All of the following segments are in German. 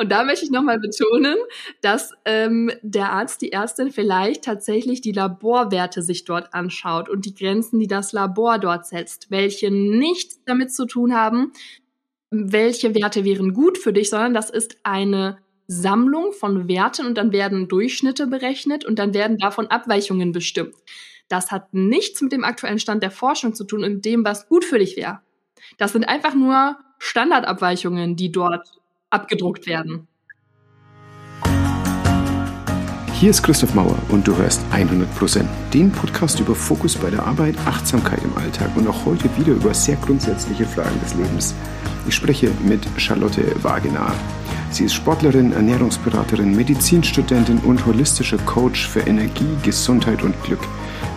Und da möchte ich nochmal betonen, dass ähm, der Arzt, die Ärztin vielleicht tatsächlich die Laborwerte sich dort anschaut und die Grenzen, die das Labor dort setzt, welche nichts damit zu tun haben, welche Werte wären gut für dich, sondern das ist eine Sammlung von Werten und dann werden Durchschnitte berechnet und dann werden davon Abweichungen bestimmt. Das hat nichts mit dem aktuellen Stand der Forschung zu tun und dem, was gut für dich wäre. Das sind einfach nur Standardabweichungen, die dort abgedruckt werden. Hier ist Christoph Mauer und du hörst 100%, den Podcast über Fokus bei der Arbeit, Achtsamkeit im Alltag und auch heute wieder über sehr grundsätzliche Fragen des Lebens. Ich spreche mit Charlotte Wagenaar. Sie ist Sportlerin, Ernährungsberaterin, Medizinstudentin und holistischer Coach für Energie, Gesundheit und Glück.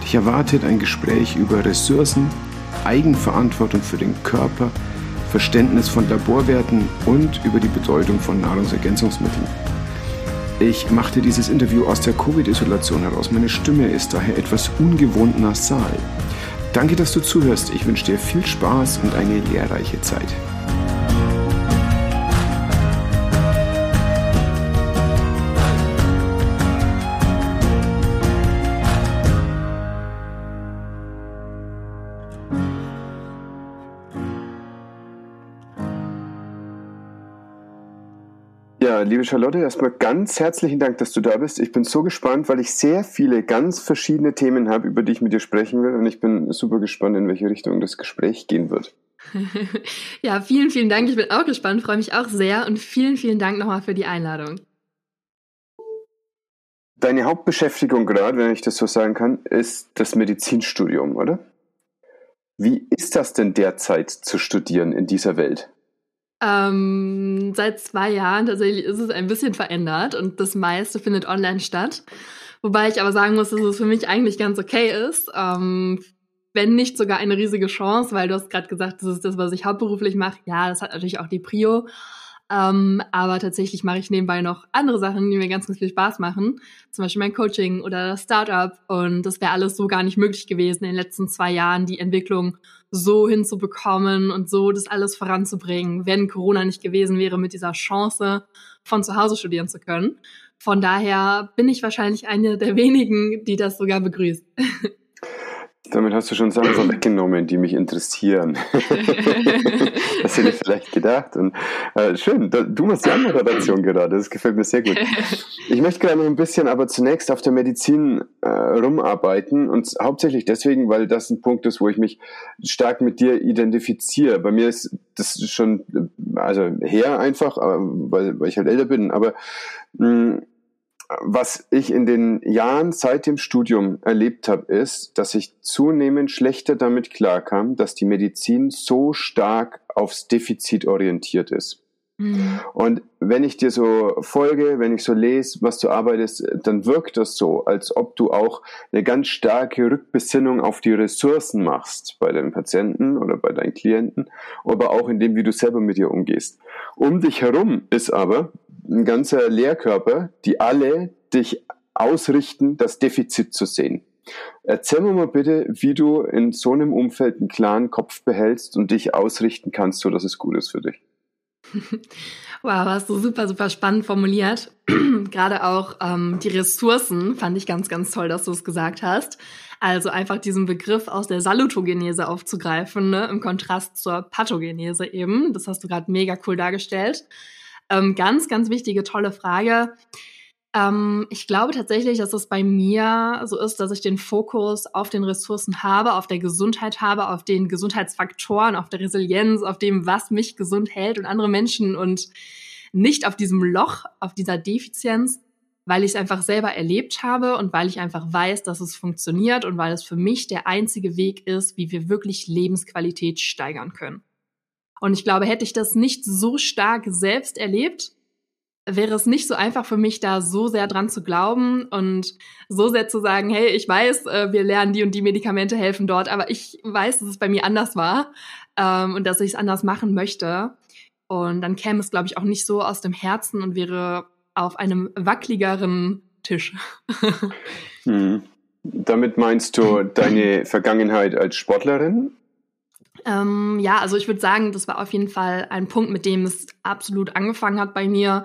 Dich erwartet ein Gespräch über Ressourcen, Eigenverantwortung für den Körper, Verständnis von Laborwerten und über die Bedeutung von Nahrungsergänzungsmitteln. Ich machte dieses Interview aus der Covid-Isolation heraus. Meine Stimme ist daher etwas ungewohnt nasal. Danke, dass du zuhörst. Ich wünsche dir viel Spaß und eine lehrreiche Zeit. Liebe Charlotte, erstmal ganz herzlichen Dank, dass du da bist. Ich bin so gespannt, weil ich sehr viele ganz verschiedene Themen habe, über die ich mit dir sprechen will. Und ich bin super gespannt, in welche Richtung das Gespräch gehen wird. ja, vielen, vielen Dank. Ich bin auch gespannt, freue mich auch sehr. Und vielen, vielen Dank nochmal für die Einladung. Deine Hauptbeschäftigung gerade, wenn ich das so sagen kann, ist das Medizinstudium, oder? Wie ist das denn derzeit zu studieren in dieser Welt? Ähm, seit zwei Jahren tatsächlich ist es ein bisschen verändert und das meiste findet online statt. Wobei ich aber sagen muss, dass es für mich eigentlich ganz okay ist. Ähm, wenn nicht sogar eine riesige Chance, weil du hast gerade gesagt, das ist das, was ich hauptberuflich mache. Ja, das hat natürlich auch die Prio. Ähm, aber tatsächlich mache ich nebenbei noch andere Sachen, die mir ganz, ganz viel Spaß machen. Zum Beispiel mein Coaching oder das Startup. Und das wäre alles so gar nicht möglich gewesen in den letzten zwei Jahren, die Entwicklung so hinzubekommen und so das alles voranzubringen, wenn Corona nicht gewesen wäre mit dieser Chance, von zu Hause studieren zu können. Von daher bin ich wahrscheinlich eine der wenigen, die das sogar begrüßt. Damit hast du schon Sachen vorweggenommen, die mich interessieren. das hätte ich vielleicht gedacht. Und äh, schön, da, du machst die Anmoderation gerade. Das gefällt mir sehr gut. Ich möchte gerne noch ein bisschen aber zunächst auf der Medizin äh, rumarbeiten. Und hauptsächlich deswegen, weil das ein Punkt ist, wo ich mich stark mit dir identifiziere. Bei mir ist das schon, also her einfach, äh, weil, weil ich halt älter bin. Aber mh, mm, was ich in den Jahren seit dem Studium erlebt habe, ist, dass ich zunehmend schlechter damit klarkam, dass die Medizin so stark aufs Defizit orientiert ist. Mhm. Und wenn ich dir so folge, wenn ich so lese, was du arbeitest, dann wirkt das so, als ob du auch eine ganz starke Rückbesinnung auf die Ressourcen machst bei deinen Patienten oder bei deinen Klienten, aber auch in dem, wie du selber mit dir umgehst. Um dich herum ist aber ein ganzer Lehrkörper, die alle dich ausrichten, das Defizit zu sehen. Erzähl mir mal bitte, wie du in so einem Umfeld einen klaren Kopf behältst und dich ausrichten kannst, so dass es gut ist für dich. Wow, hast du super, super spannend formuliert. Gerade auch ähm, die Ressourcen fand ich ganz, ganz toll, dass du es gesagt hast. Also einfach diesen Begriff aus der Salutogenese aufzugreifen, ne, im Kontrast zur Pathogenese eben. Das hast du gerade mega cool dargestellt. Ähm, ganz, ganz wichtige, tolle Frage. Ähm, ich glaube tatsächlich, dass es bei mir so ist, dass ich den Fokus auf den Ressourcen habe, auf der Gesundheit habe, auf den Gesundheitsfaktoren, auf der Resilienz, auf dem, was mich gesund hält und andere Menschen und nicht auf diesem Loch, auf dieser Defizienz, weil ich es einfach selber erlebt habe und weil ich einfach weiß, dass es funktioniert und weil es für mich der einzige Weg ist, wie wir wirklich Lebensqualität steigern können. Und ich glaube, hätte ich das nicht so stark selbst erlebt, wäre es nicht so einfach für mich, da so sehr dran zu glauben und so sehr zu sagen, hey, ich weiß, äh, wir lernen die und die Medikamente helfen dort, aber ich weiß, dass es bei mir anders war ähm, und dass ich es anders machen möchte. Und dann käme es, glaube ich, auch nicht so aus dem Herzen und wäre auf einem wackeligeren Tisch. hm. Damit meinst du deine Vergangenheit als Sportlerin Ähm, ja, also ich würde sagen, das war auf jeden Fall ein Punkt, mit dem es absolut angefangen hat bei mir.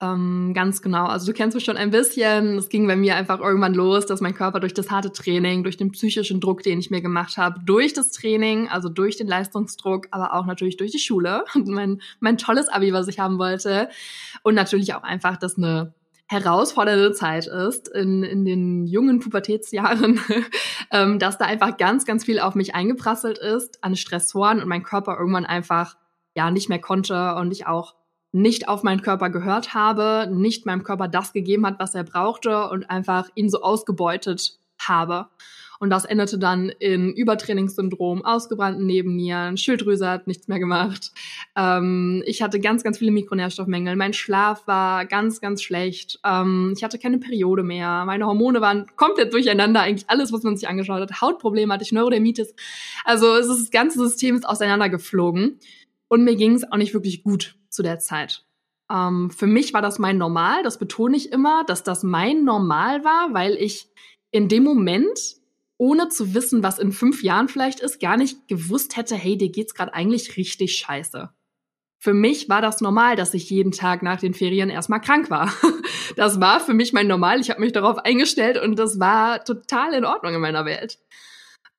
Ähm, ganz genau. Also du kennst mich schon ein bisschen. Es ging bei mir einfach irgendwann los, dass mein Körper durch das harte Training, durch den psychischen Druck, den ich mir gemacht habe, durch das Training, also durch den Leistungsdruck, aber auch natürlich durch die Schule und mein, mein tolles Abi, was ich haben wollte. Und natürlich auch einfach, dass eine herausfordernde Zeit ist in, in den jungen Pubertätsjahren, ähm, dass da einfach ganz, ganz viel auf mich eingeprasselt ist an Stressoren und mein Körper irgendwann einfach ja nicht mehr konnte und ich auch nicht auf meinen Körper gehört habe, nicht meinem Körper das gegeben hat, was er brauchte und einfach ihn so ausgebeutet habe. Und das endete dann in Übertrainingssyndrom, ausgebrannten Nebennieren, Schilddrüse hat nichts mehr gemacht. Ähm, ich hatte ganz, ganz viele Mikronährstoffmängel. Mein Schlaf war ganz, ganz schlecht. Ähm, ich hatte keine Periode mehr. Meine Hormone waren komplett durcheinander. Eigentlich alles, was man sich angeschaut hat. Hautprobleme hatte ich, Neurodermitis. Also es ist, das ganze System ist auseinandergeflogen. Und mir ging es auch nicht wirklich gut zu der Zeit. Ähm, für mich war das mein Normal. Das betone ich immer, dass das mein Normal war, weil ich in dem Moment ohne zu wissen, was in fünf Jahren vielleicht ist, gar nicht gewusst hätte, hey, dir geht's gerade eigentlich richtig scheiße. Für mich war das normal, dass ich jeden Tag nach den Ferien erstmal krank war. Das war für mich mein Normal. Ich habe mich darauf eingestellt und das war total in Ordnung in meiner Welt.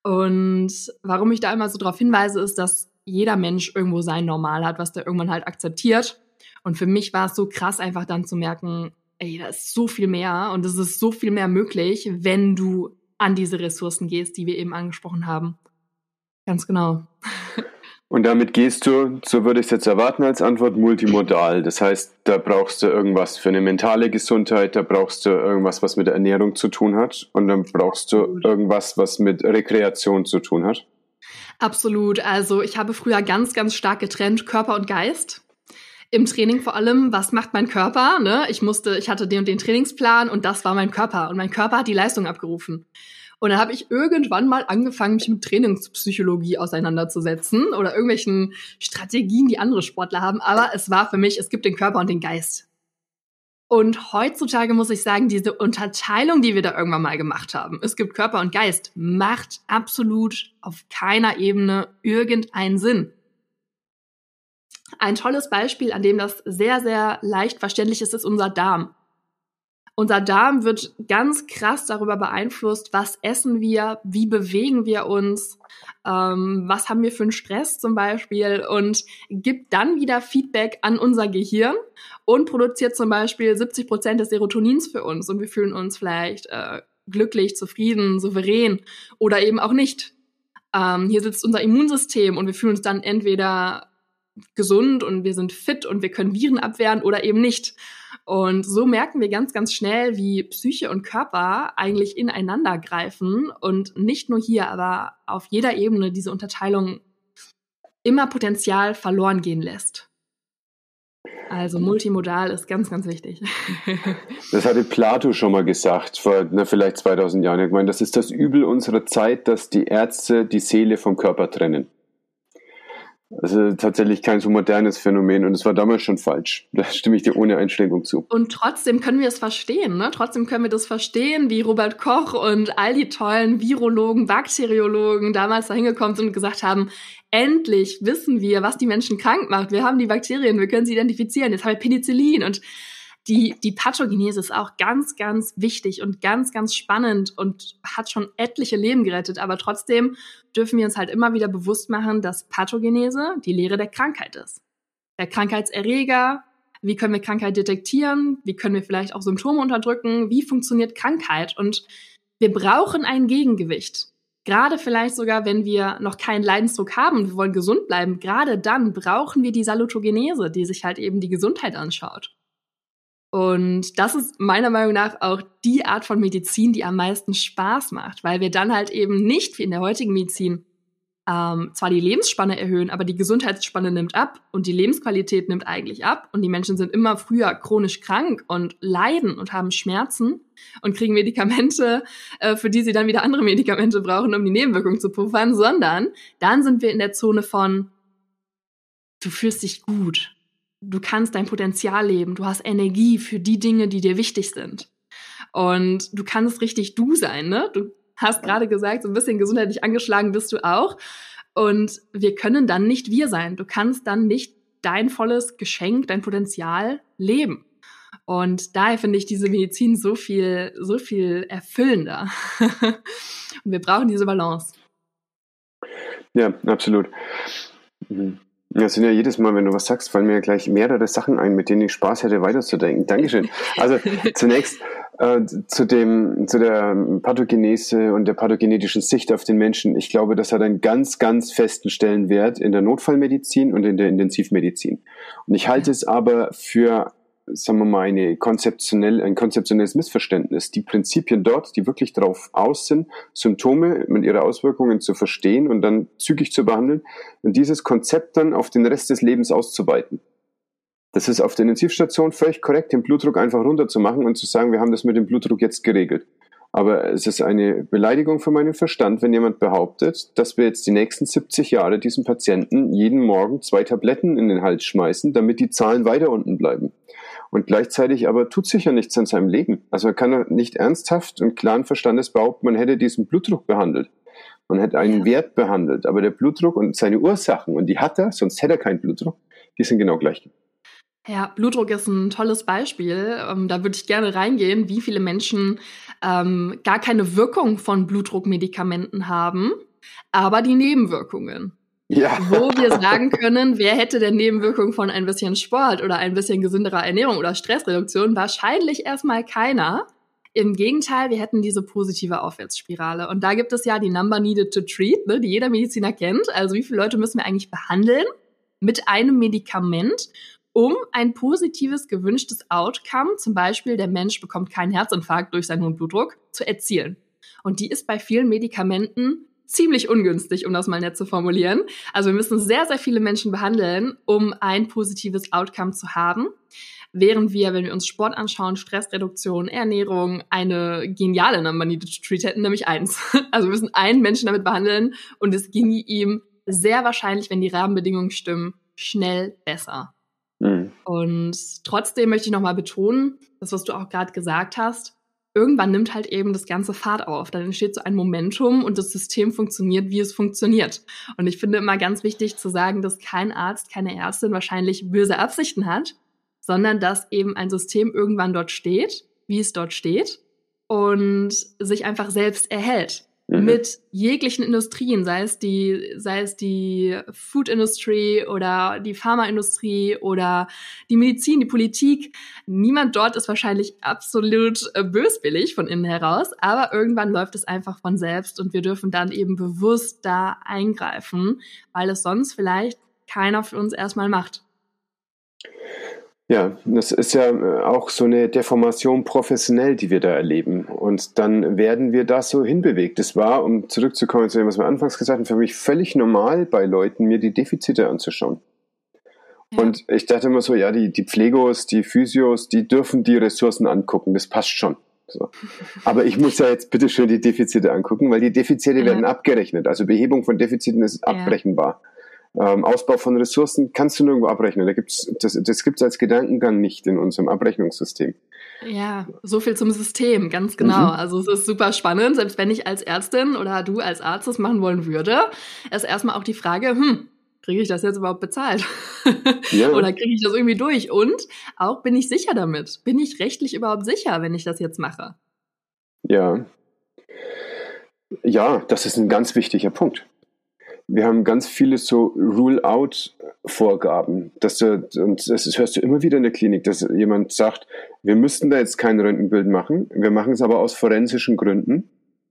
Und warum ich da immer so darauf hinweise, ist, dass jeder Mensch irgendwo sein Normal hat, was der irgendwann halt akzeptiert. Und für mich war es so krass, einfach dann zu merken, ey, da ist so viel mehr und es ist so viel mehr möglich, wenn du an diese Ressourcen gehst, die wir eben angesprochen haben. Ganz genau. Und damit gehst du, so würde ich es jetzt erwarten als Antwort, multimodal. Das heißt, da brauchst du irgendwas für eine mentale Gesundheit, da brauchst du irgendwas, was mit der Ernährung zu tun hat und dann brauchst du irgendwas, was mit Rekreation zu tun hat. Absolut. Also ich habe früher ganz, ganz stark getrennt Körper und Geist im Training vor allem, was macht mein Körper? Ne? Ich musste, ich hatte den und den Trainingsplan und das war mein Körper. Und mein Körper hat die Leistung abgerufen. Und dann habe ich irgendwann mal angefangen, mich mit Trainingspsychologie auseinanderzusetzen oder irgendwelchen Strategien, die andere Sportler haben. Aber es war für mich, es gibt den Körper und den Geist. Und heutzutage muss ich sagen, diese Unterteilung, die wir da irgendwann mal gemacht haben, es gibt Körper und Geist, macht absolut auf keiner Ebene irgendeinen Sinn. Ein tolles Beispiel, an dem das sehr, sehr leicht verständlich ist, ist unser Darm. Unser Darm wird ganz krass darüber beeinflusst, was essen wir, wie bewegen wir uns, ähm, was haben wir für einen Stress zum Beispiel und gibt dann wieder Feedback an unser Gehirn und produziert zum Beispiel 70 Prozent des Serotonins für uns und wir fühlen uns vielleicht äh, glücklich, zufrieden, souverän oder eben auch nicht. Ähm, hier sitzt unser Immunsystem und wir fühlen uns dann entweder gesund und wir sind fit und wir können Viren abwehren oder eben nicht. Und so merken wir ganz, ganz schnell, wie Psyche und Körper eigentlich ineinander greifen und nicht nur hier, aber auf jeder Ebene diese Unterteilung immer Potenzial verloren gehen lässt. Also multimodal ist ganz, ganz wichtig. Das hatte Plato schon mal gesagt, vor na, vielleicht 2000 Jahren. Ich meine, das ist das Übel unserer Zeit, dass die Ärzte die Seele vom Körper trennen. Also tatsächlich kein so modernes Phänomen und es war damals schon falsch. Da stimme ich dir ohne Einschränkung zu. Und trotzdem können wir es verstehen, ne? Trotzdem können wir das verstehen, wie Robert Koch und all die tollen Virologen, Bakteriologen damals da hingekommen sind und gesagt haben, endlich wissen wir, was die Menschen krank macht. Wir haben die Bakterien, wir können sie identifizieren. Jetzt haben wir Penicillin und die, die Pathogenese ist auch ganz, ganz wichtig und ganz, ganz spannend und hat schon etliche Leben gerettet. Aber trotzdem dürfen wir uns halt immer wieder bewusst machen, dass Pathogenese die Lehre der Krankheit ist. Der Krankheitserreger, wie können wir Krankheit detektieren, wie können wir vielleicht auch Symptome unterdrücken, wie funktioniert Krankheit. Und wir brauchen ein Gegengewicht. Gerade vielleicht sogar, wenn wir noch keinen Leidensdruck haben und wir wollen gesund bleiben, gerade dann brauchen wir die Salutogenese, die sich halt eben die Gesundheit anschaut. Und das ist meiner Meinung nach auch die Art von Medizin, die am meisten Spaß macht, weil wir dann halt eben nicht wie in der heutigen Medizin ähm, zwar die Lebensspanne erhöhen, aber die Gesundheitsspanne nimmt ab und die Lebensqualität nimmt eigentlich ab. Und die Menschen sind immer früher chronisch krank und leiden und haben Schmerzen und kriegen Medikamente, äh, für die sie dann wieder andere Medikamente brauchen, um die Nebenwirkungen zu puffern, sondern dann sind wir in der Zone von du fühlst dich gut, du kannst dein Potenzial leben, du hast Energie für die Dinge, die dir wichtig sind. Und du kannst richtig du sein, ne? Du hast gerade gesagt, so ein bisschen gesundheitlich angeschlagen bist du auch. Und wir können dann nicht wir sein. Du kannst dann nicht dein volles Geschenk, dein Potenzial leben. Und daher finde ich diese Medizin so viel, so viel erfüllender. Und wir brauchen diese Balance. Ja, absolut. Mhm. Ja, sind ja jedes Mal, wenn du was sagst, fallen mir gleich mehrere Sachen ein, mit denen ich Spaß hätte, weiterzudenken. Dankeschön. Also zunächst äh, zu dem, zu der Pathogenese und der pathogenetischen Sicht auf den Menschen. Ich glaube, das hat einen ganz, ganz festen Stellenwert in der Notfallmedizin und in der Intensivmedizin. Und ich halte es aber für sagen wir mal, eine konzeptionell, ein konzeptionelles Missverständnis. Die Prinzipien dort, die wirklich darauf aus sind, Symptome mit ihrer Auswirkungen zu verstehen und dann zügig zu behandeln und dieses Konzept dann auf den Rest des Lebens auszuweiten. Das ist auf der Intensivstation völlig korrekt, den Blutdruck einfach runterzumachen und zu sagen, wir haben das mit dem Blutdruck jetzt geregelt. Aber es ist eine Beleidigung für meinen Verstand, wenn jemand behauptet, dass wir jetzt die nächsten 70 Jahre diesem Patienten jeden Morgen zwei Tabletten in den Hals schmeißen, damit die Zahlen weiter unten bleiben. Und gleichzeitig aber tut sich ja nichts an seinem Leben. Also man kann nicht ernsthaft und klaren Verstandes behaupten, man hätte diesen Blutdruck behandelt. Man hätte einen ja. Wert behandelt. Aber der Blutdruck und seine Ursachen, und die hat er, sonst hätte er keinen Blutdruck, die sind genau gleich. Ja, Blutdruck ist ein tolles Beispiel. Ähm, da würde ich gerne reingehen, wie viele Menschen ähm, gar keine Wirkung von Blutdruckmedikamenten haben, aber die Nebenwirkungen. Ja. Wo wir sagen können, wer hätte denn Nebenwirkungen von ein bisschen Sport oder ein bisschen gesünderer Ernährung oder Stressreduktion? Wahrscheinlich erstmal keiner. Im Gegenteil, wir hätten diese positive Aufwärtsspirale. Und da gibt es ja die Number Needed to Treat, ne, die jeder Mediziner kennt. Also wie viele Leute müssen wir eigentlich behandeln mit einem Medikament, um ein positives, gewünschtes Outcome, zum Beispiel der Mensch bekommt keinen Herzinfarkt durch seinen hohen Blutdruck, zu erzielen. Und die ist bei vielen Medikamenten ziemlich ungünstig, um das mal nett zu formulieren. Also wir müssen sehr, sehr viele Menschen behandeln, um ein positives Outcome zu haben. Während wir, wenn wir uns Sport anschauen, Stressreduktion, Ernährung, eine geniale Number Needed to Treat hätten, nämlich eins. Also wir müssen einen Menschen damit behandeln und es ginge ihm sehr wahrscheinlich, wenn die Rahmenbedingungen stimmen, schnell besser. Mhm. Und trotzdem möchte ich nochmal betonen, das, was du auch gerade gesagt hast, irgendwann nimmt halt eben das ganze Fahrt auf. Dann entsteht so ein Momentum und das System funktioniert, wie es funktioniert. Und ich finde immer ganz wichtig zu sagen, dass kein Arzt, keine Ärztin wahrscheinlich böse Absichten hat, sondern dass eben ein System irgendwann dort steht, wie es dort steht und sich einfach selbst erhält mhm. mit jeglichen Industrien, sei es die, sei es die Food Industry oder die Pharmaindustrie oder die Medizin, die Politik. Niemand dort ist wahrscheinlich absolut äh, böswillig von innen heraus, aber irgendwann läuft es einfach von selbst und wir dürfen dann eben bewusst da eingreifen, weil es sonst vielleicht keiner für uns erstmal macht. Ja, das ist ja äh, auch so eine Deformation professionell, die wir da erleben. Und dann werden wir da so hinbewegt. Es war, um zurückzukommen zu dem, was wir anfangs gesagt haben, für mich völlig normal bei Leuten, mir die Defizite anzuschauen. Ja. Und ich dachte immer so, ja, die, die Pflegos, die Physios, die dürfen die Ressourcen angucken, das passt schon. So. Aber ich muss ja jetzt bitte schön die Defizite angucken, weil die Defizite ja. werden abgerechnet. Also Behebung von Defiziten ist abrechenbar. Ähm, Ausbau von Ressourcen kannst du nirgendwo abrechnen. Da gibt's, das das gibt es als Gedankengang nicht in unserem Abrechnungssystem. Ja, so viel zum System, ganz genau. Mhm. Also es ist super spannend, selbst wenn ich als Ärztin oder du als Arzt das machen wollen würde, ist erstmal auch die Frage, hm, kriege ich das jetzt überhaupt bezahlt? Ja. Oder kriege ich das irgendwie durch? Und auch bin ich sicher damit? Bin ich rechtlich überhaupt sicher, wenn ich das jetzt mache? Ja. Ja, das ist ein ganz wichtiger Punkt wir haben ganz viele so Rule-out-Vorgaben. Dass du, und das hörst du immer wieder in der Klinik, dass jemand sagt, wir müssten da jetzt kein Röntgenbild machen, wir machen es aber aus forensischen Gründen.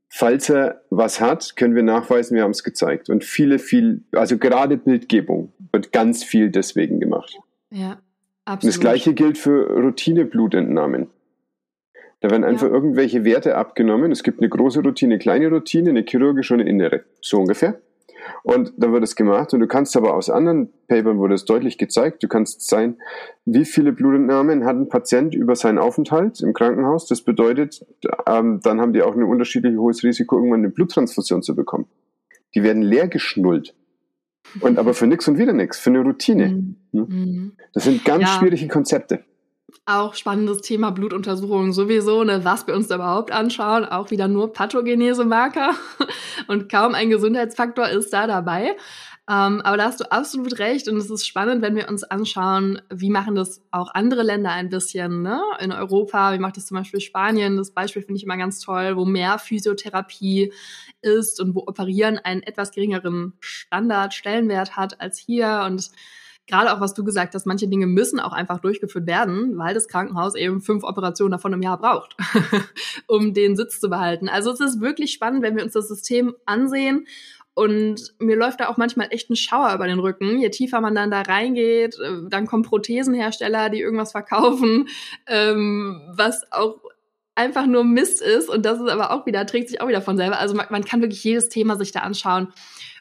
Falls er was hat, können wir nachweisen, wir haben es gezeigt. Und viele, viel, also gerade Bildgebung wird ganz viel deswegen gemacht. Ja, absolut. Und das gleiche gilt für Routine-Blutentnahmen. Da werden einfach ja. irgendwelche Werte abgenommen. Es gibt eine große Routine, eine kleine Routine, eine chirurgische und eine innere. So ungefähr. Und dann wird es gemacht und du kannst aber aus anderen Papern wurde es deutlich gezeigt, du kannst sein, wie viele Blutentnahmen hat ein Patient über seinen Aufenthalt im Krankenhaus. Das bedeutet, ähm, dann haben die auch ein unterschiedlich hohes Risiko, irgendwann eine Bluttransfusion zu bekommen. Die werden leer geschnullt. Und aber für nichts und wieder nichts, für eine Routine. Mhm. Hm? Das sind ganz ja. schwierige Konzepte. Auch spannendes Thema Blutuntersuchungen sowieso, ne, was wir uns da überhaupt anschauen. Auch wieder nur Pathogenese-Marker und kaum ein Gesundheitsfaktor ist da dabei. Ähm, aber da hast du absolut recht und es ist spannend, wenn wir uns anschauen, wie machen das auch andere Länder ein bisschen, ne? In Europa, wie macht das zum Beispiel Spanien? Das Beispiel finde ich immer ganz toll, wo mehr Physiotherapie ist und wo Operieren einen etwas geringeren Standard, Stellenwert hat als hier und gerade auch was du gesagt hast, manche Dinge müssen auch einfach durchgeführt werden, weil das Krankenhaus eben fünf Operationen davon im Jahr braucht, um den Sitz zu behalten. Also es ist wirklich spannend, wenn wir uns das System ansehen und mir läuft da auch manchmal echt ein Schauer über den Rücken. Je tiefer man dann da reingeht, äh, dann kommen Prothesenhersteller, die irgendwas verkaufen, ähm, was auch einfach nur Mist ist. Und das ist aber auch wieder, trägt sich auch wieder von selber. Also man, man kann wirklich jedes Thema sich da anschauen.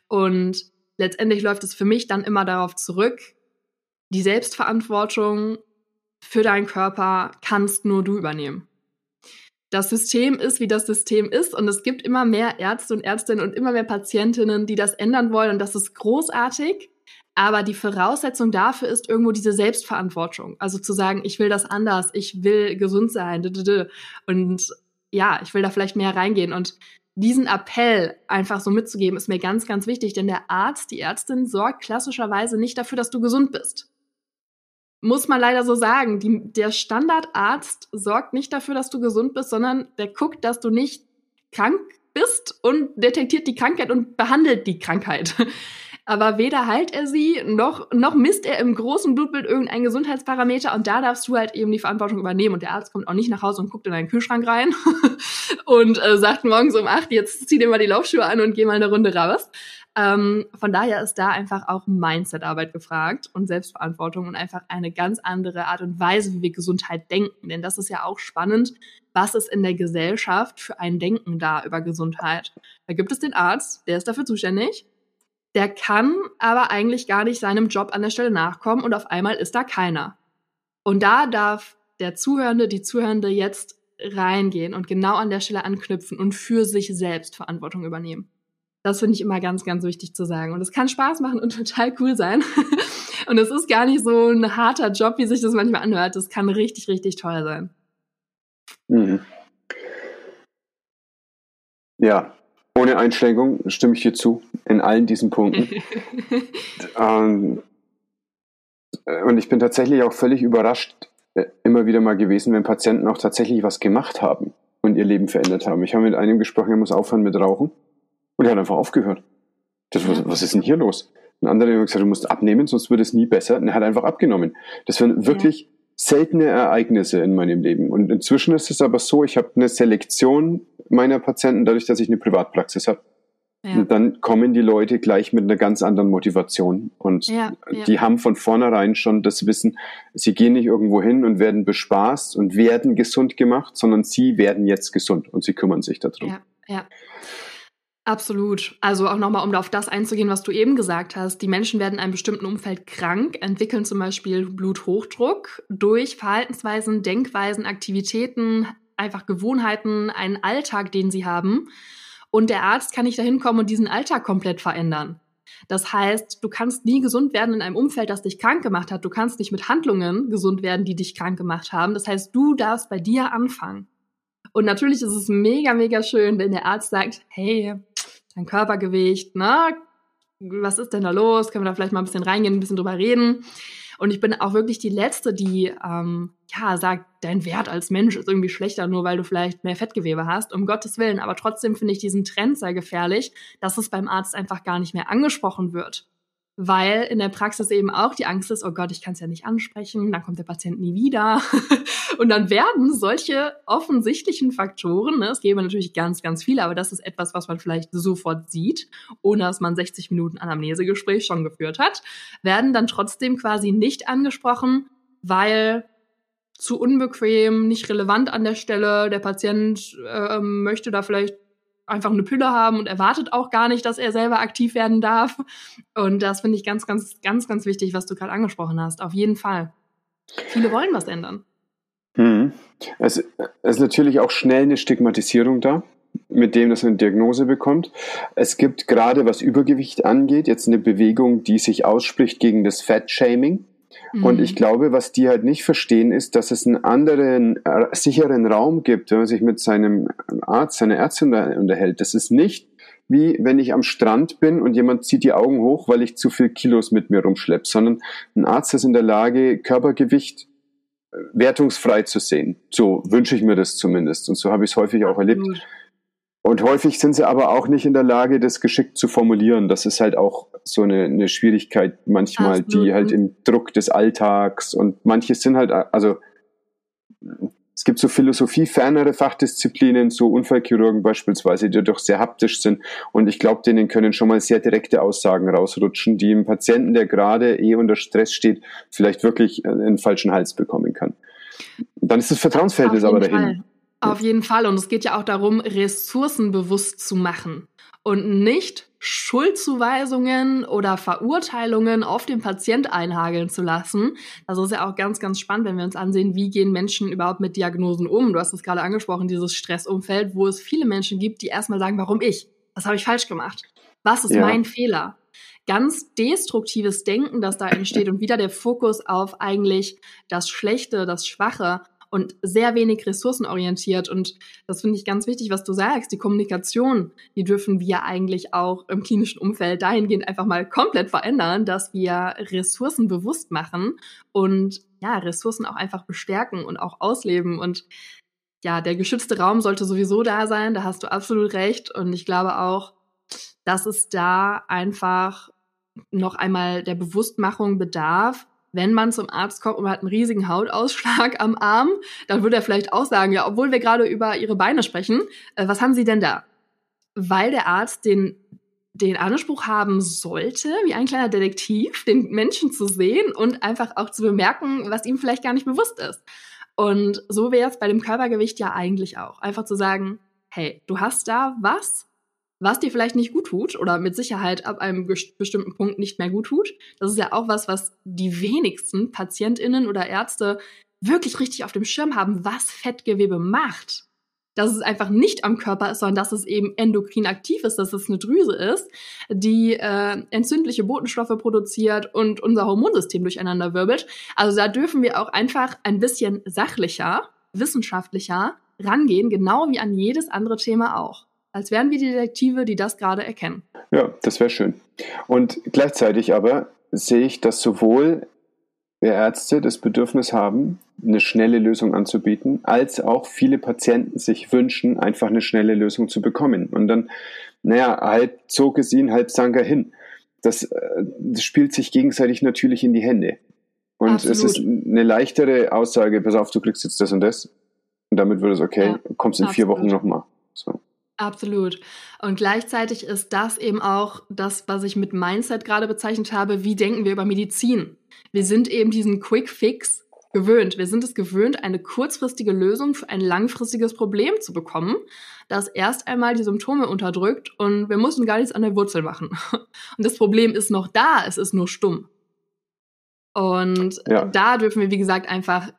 Und letztendlich läuft es für mich dann immer darauf zurück, die Selbstverantwortung für deinen Körper kannst nur du übernehmen das System ist, wie das System ist und es gibt immer mehr Ärzte und Ärztinnen und immer mehr Patientinnen, die das ändern wollen und das ist großartig. Aber die Voraussetzung dafür ist irgendwo diese Selbstverantwortung. Also zu sagen, ich will das anders, ich will gesund sein. Und ja, ich will da vielleicht mehr reingehen. Und diesen Appell einfach so mitzugeben, ist mir ganz, ganz wichtig. Denn der Arzt, die Ärztin sorgt klassischerweise nicht dafür, dass du gesund bist muss man leider so sagen. Die, der Standardarzt sorgt nicht dafür, dass du gesund bist, sondern der guckt, dass du nicht krank bist und detektiert die Krankheit und behandelt die Krankheit. Aber weder heilt er sie, noch, noch misst er im großen Blutbild irgendeinen Gesundheitsparameter und da darfst du halt eben die Verantwortung übernehmen. Und der Arzt kommt auch nicht nach Hause und guckt in deinen Kühlschrank rein und äh, sagt morgens um acht, jetzt zieh dir mal die Laufschuhe an und geh mal eine Runde raus. Ähm, von daher ist da einfach auch Mindset-Arbeit gefragt und Selbstverantwortung und einfach eine ganz andere Art und Weise, wie wir Gesundheit denken. Denn das ist ja auch spannend. Was ist in der Gesellschaft für ein Denken da über Gesundheit? Da gibt es den Arzt, der ist dafür zuständig. Der kann aber eigentlich gar nicht seinem Job an der Stelle nachkommen und auf einmal ist da keiner. Und da darf der Zuhörende, die Zuhörende jetzt reingehen und genau an der Stelle anknüpfen und für sich selbst Verantwortung übernehmen. Das finde ich immer ganz, ganz wichtig zu sagen. Und es kann Spaß machen und total cool sein. und es ist gar nicht so ein harter Job, wie sich das manchmal anhört. Das kann richtig, richtig toll sein. Mhm. Ja, ohne Einschränkung stimme ich dir zu in allen diesen Punkten. ähm, und ich bin tatsächlich auch völlig überrascht äh, immer wieder mal gewesen, wenn Patienten auch tatsächlich was gemacht haben und ihr Leben verändert haben. Ich habe mit einem gesprochen, er muss aufhören mit Rauchen. Und er hat einfach aufgehört. Das, was, was ist denn hier los? Ein anderer hat gesagt, du musst abnehmen, sonst wird es nie besser. Und er hat einfach abgenommen. Das waren wirklich. Seltene Ereignisse in meinem Leben. Und inzwischen ist es aber so, ich habe eine Selektion meiner Patienten, dadurch, dass ich eine Privatpraxis habe. Ja. Und dann kommen die Leute gleich mit einer ganz anderen Motivation. Und ja, ja. die haben von vornherein schon das Wissen, sie gehen nicht irgendwo hin und werden bespaßt und werden gesund gemacht, sondern sie werden jetzt gesund und sie kümmern sich darum. Ja, ja. Absolut. Also auch nochmal, um auf das einzugehen, was du eben gesagt hast. Die Menschen werden in einem bestimmten Umfeld krank, entwickeln zum Beispiel Bluthochdruck durch Verhaltensweisen, Denkweisen, Aktivitäten, einfach Gewohnheiten, einen Alltag, den sie haben. Und der Arzt kann nicht dahin kommen und diesen Alltag komplett verändern. Das heißt, du kannst nie gesund werden in einem Umfeld, das dich krank gemacht hat. Du kannst nicht mit Handlungen gesund werden, die dich krank gemacht haben. Das heißt, du darfst bei dir anfangen. Und natürlich ist es mega, mega schön, wenn der Arzt sagt, hey, dein Körpergewicht, ne? Was ist denn da los? Können wir da vielleicht mal ein bisschen reingehen, ein bisschen drüber reden? Und ich bin auch wirklich die Letzte, die ähm, ja sagt, dein Wert als Mensch ist irgendwie schlechter, nur weil du vielleicht mehr Fettgewebe hast. Um Gottes Willen. Aber trotzdem finde ich diesen Trend sehr gefährlich, dass es beim Arzt einfach gar nicht mehr angesprochen wird weil in der Praxis eben auch die Angst ist, oh Gott, ich kann es ja nicht ansprechen, dann kommt der Patient nie wieder. und dann werden solche offensichtlichen Faktoren, ne, es gäbe natürlich ganz, ganz viele, aber das ist etwas, was man vielleicht sofort sieht, ohne dass man 60 Minuten Anamnesegespräch schon geführt hat, werden dann trotzdem quasi nicht angesprochen, weil zu unbequem, nicht relevant an der Stelle, der Patient äh, möchte da vielleicht einfach eine Pille haben und erwartet auch gar nicht, dass er selber aktiv werden darf. Und das finde ich ganz, ganz, ganz, ganz wichtig, was du gerade angesprochen hast. Auf jeden Fall. Viele wollen was ändern. Hm. Es, es ist natürlich auch schnell eine Stigmatisierung da, mit dem, dass man eine Diagnose bekommt. Es gibt gerade, was Übergewicht angeht, jetzt eine Bewegung, die sich ausspricht gegen das Fat-Shaming. Und ich glaube, was die halt nicht verstehen, ist, dass es einen anderen, äh, sicheren Raum gibt, wenn man sich mit seinem Arzt, seiner Ärztin unterhält. Das ist nicht wie wenn ich am Strand bin und jemand zieht die Augen hoch, weil ich zu viel Kilos mit mir rumschleppe, sondern ein Arzt ist in der Lage, Körpergewicht wertungsfrei zu sehen. So wünsche ich mir das zumindest. Und so habe ich es häufig auch erlebt. Und häufig sind sie aber auch nicht in der Lage, das geschickt zu formulieren. Das ist halt auch so eine, eine Schwierigkeit manchmal, Absolut. die halt im Druck des Alltags und manche sind halt, also es gibt so philosophiefernere Fachdisziplinen, so Unfallchirurgen beispielsweise, die doch sehr haptisch sind. Und ich glaube, denen können schon mal sehr direkte Aussagen rausrutschen, die im Patienten, der gerade eh unter Stress steht, vielleicht wirklich einen falschen Hals bekommen kann. Dann ist das Vertrauensverhältnis aber dahin. Fall. Auf jeden Fall. Und es geht ja auch darum, Ressourcen bewusst zu machen und nicht Schuldzuweisungen oder Verurteilungen auf den Patient einhageln zu lassen. Das ist ja auch ganz, ganz spannend, wenn wir uns ansehen, wie gehen Menschen überhaupt mit Diagnosen um. Du hast es gerade angesprochen, dieses Stressumfeld, wo es viele Menschen gibt, die erstmal sagen, warum ich? Was habe ich falsch gemacht? Was ist ja. mein Fehler? Ganz destruktives Denken, das da entsteht und wieder der Fokus auf eigentlich das Schlechte, das Schwache und sehr wenig ressourcenorientiert. Und das finde ich ganz wichtig, was du sagst. Die Kommunikation, die dürfen wir eigentlich auch im klinischen Umfeld dahingehend einfach mal komplett verändern, dass wir Ressourcen bewusst machen und ja, Ressourcen auch einfach bestärken und auch ausleben. Und ja, der geschützte Raum sollte sowieso da sein. Da hast du absolut recht. Und ich glaube auch, dass es da einfach noch einmal der Bewusstmachung bedarf, wenn man zum Arzt kommt und man hat einen riesigen Hautausschlag am Arm, dann würde er vielleicht auch sagen, ja, obwohl wir gerade über ihre Beine sprechen, äh, was haben Sie denn da? Weil der Arzt den den Anspruch haben sollte, wie ein kleiner Detektiv, den Menschen zu sehen und einfach auch zu bemerken, was ihm vielleicht gar nicht bewusst ist. Und so wäre es bei dem Körpergewicht ja eigentlich auch. Einfach zu sagen, hey, du hast da was, was dir vielleicht nicht gut tut oder mit Sicherheit ab einem bestimmten Punkt nicht mehr gut tut. Das ist ja auch was, was die wenigsten Patientinnen oder Ärzte wirklich richtig auf dem Schirm haben, was Fettgewebe macht. Dass es einfach nicht am Körper ist, sondern dass es eben endokrin aktiv ist, dass es eine Drüse ist, die äh, entzündliche Botenstoffe produziert und unser Hormonsystem durcheinander wirbelt. Also da dürfen wir auch einfach ein bisschen sachlicher, wissenschaftlicher rangehen, genau wie an jedes andere Thema auch als wären wir die Detektive, die das gerade erkennen. Ja, das wäre schön. Und gleichzeitig aber sehe ich, dass sowohl Ärzte das Bedürfnis haben, eine schnelle Lösung anzubieten, als auch viele Patienten sich wünschen, einfach eine schnelle Lösung zu bekommen. Und dann, naja, halb zog es ihn, halb sank er hin. Das, äh, das spielt sich gegenseitig natürlich in die Hände. Und Absolut. es ist eine leichtere Aussage, pass auf, du kriegst jetzt das und das. Und damit wird es okay, ja, kommst in Absolut. vier Wochen nochmal. So. Absolut. Und gleichzeitig ist das eben auch das, was ich mit Mindset gerade bezeichnet habe. Wie denken wir über Medizin? Wir sind eben diesen Quick Fix gewöhnt. Wir sind es gewöhnt, eine kurzfristige Lösung für ein langfristiges Problem zu bekommen, das erst einmal die Symptome unterdrückt und wir müssen gar nichts an der Wurzel machen. Und das Problem ist noch da, es ist nur stumm. Und ja. da dürfen wir, wie gesagt, einfach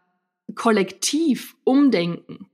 kollektiv umdenken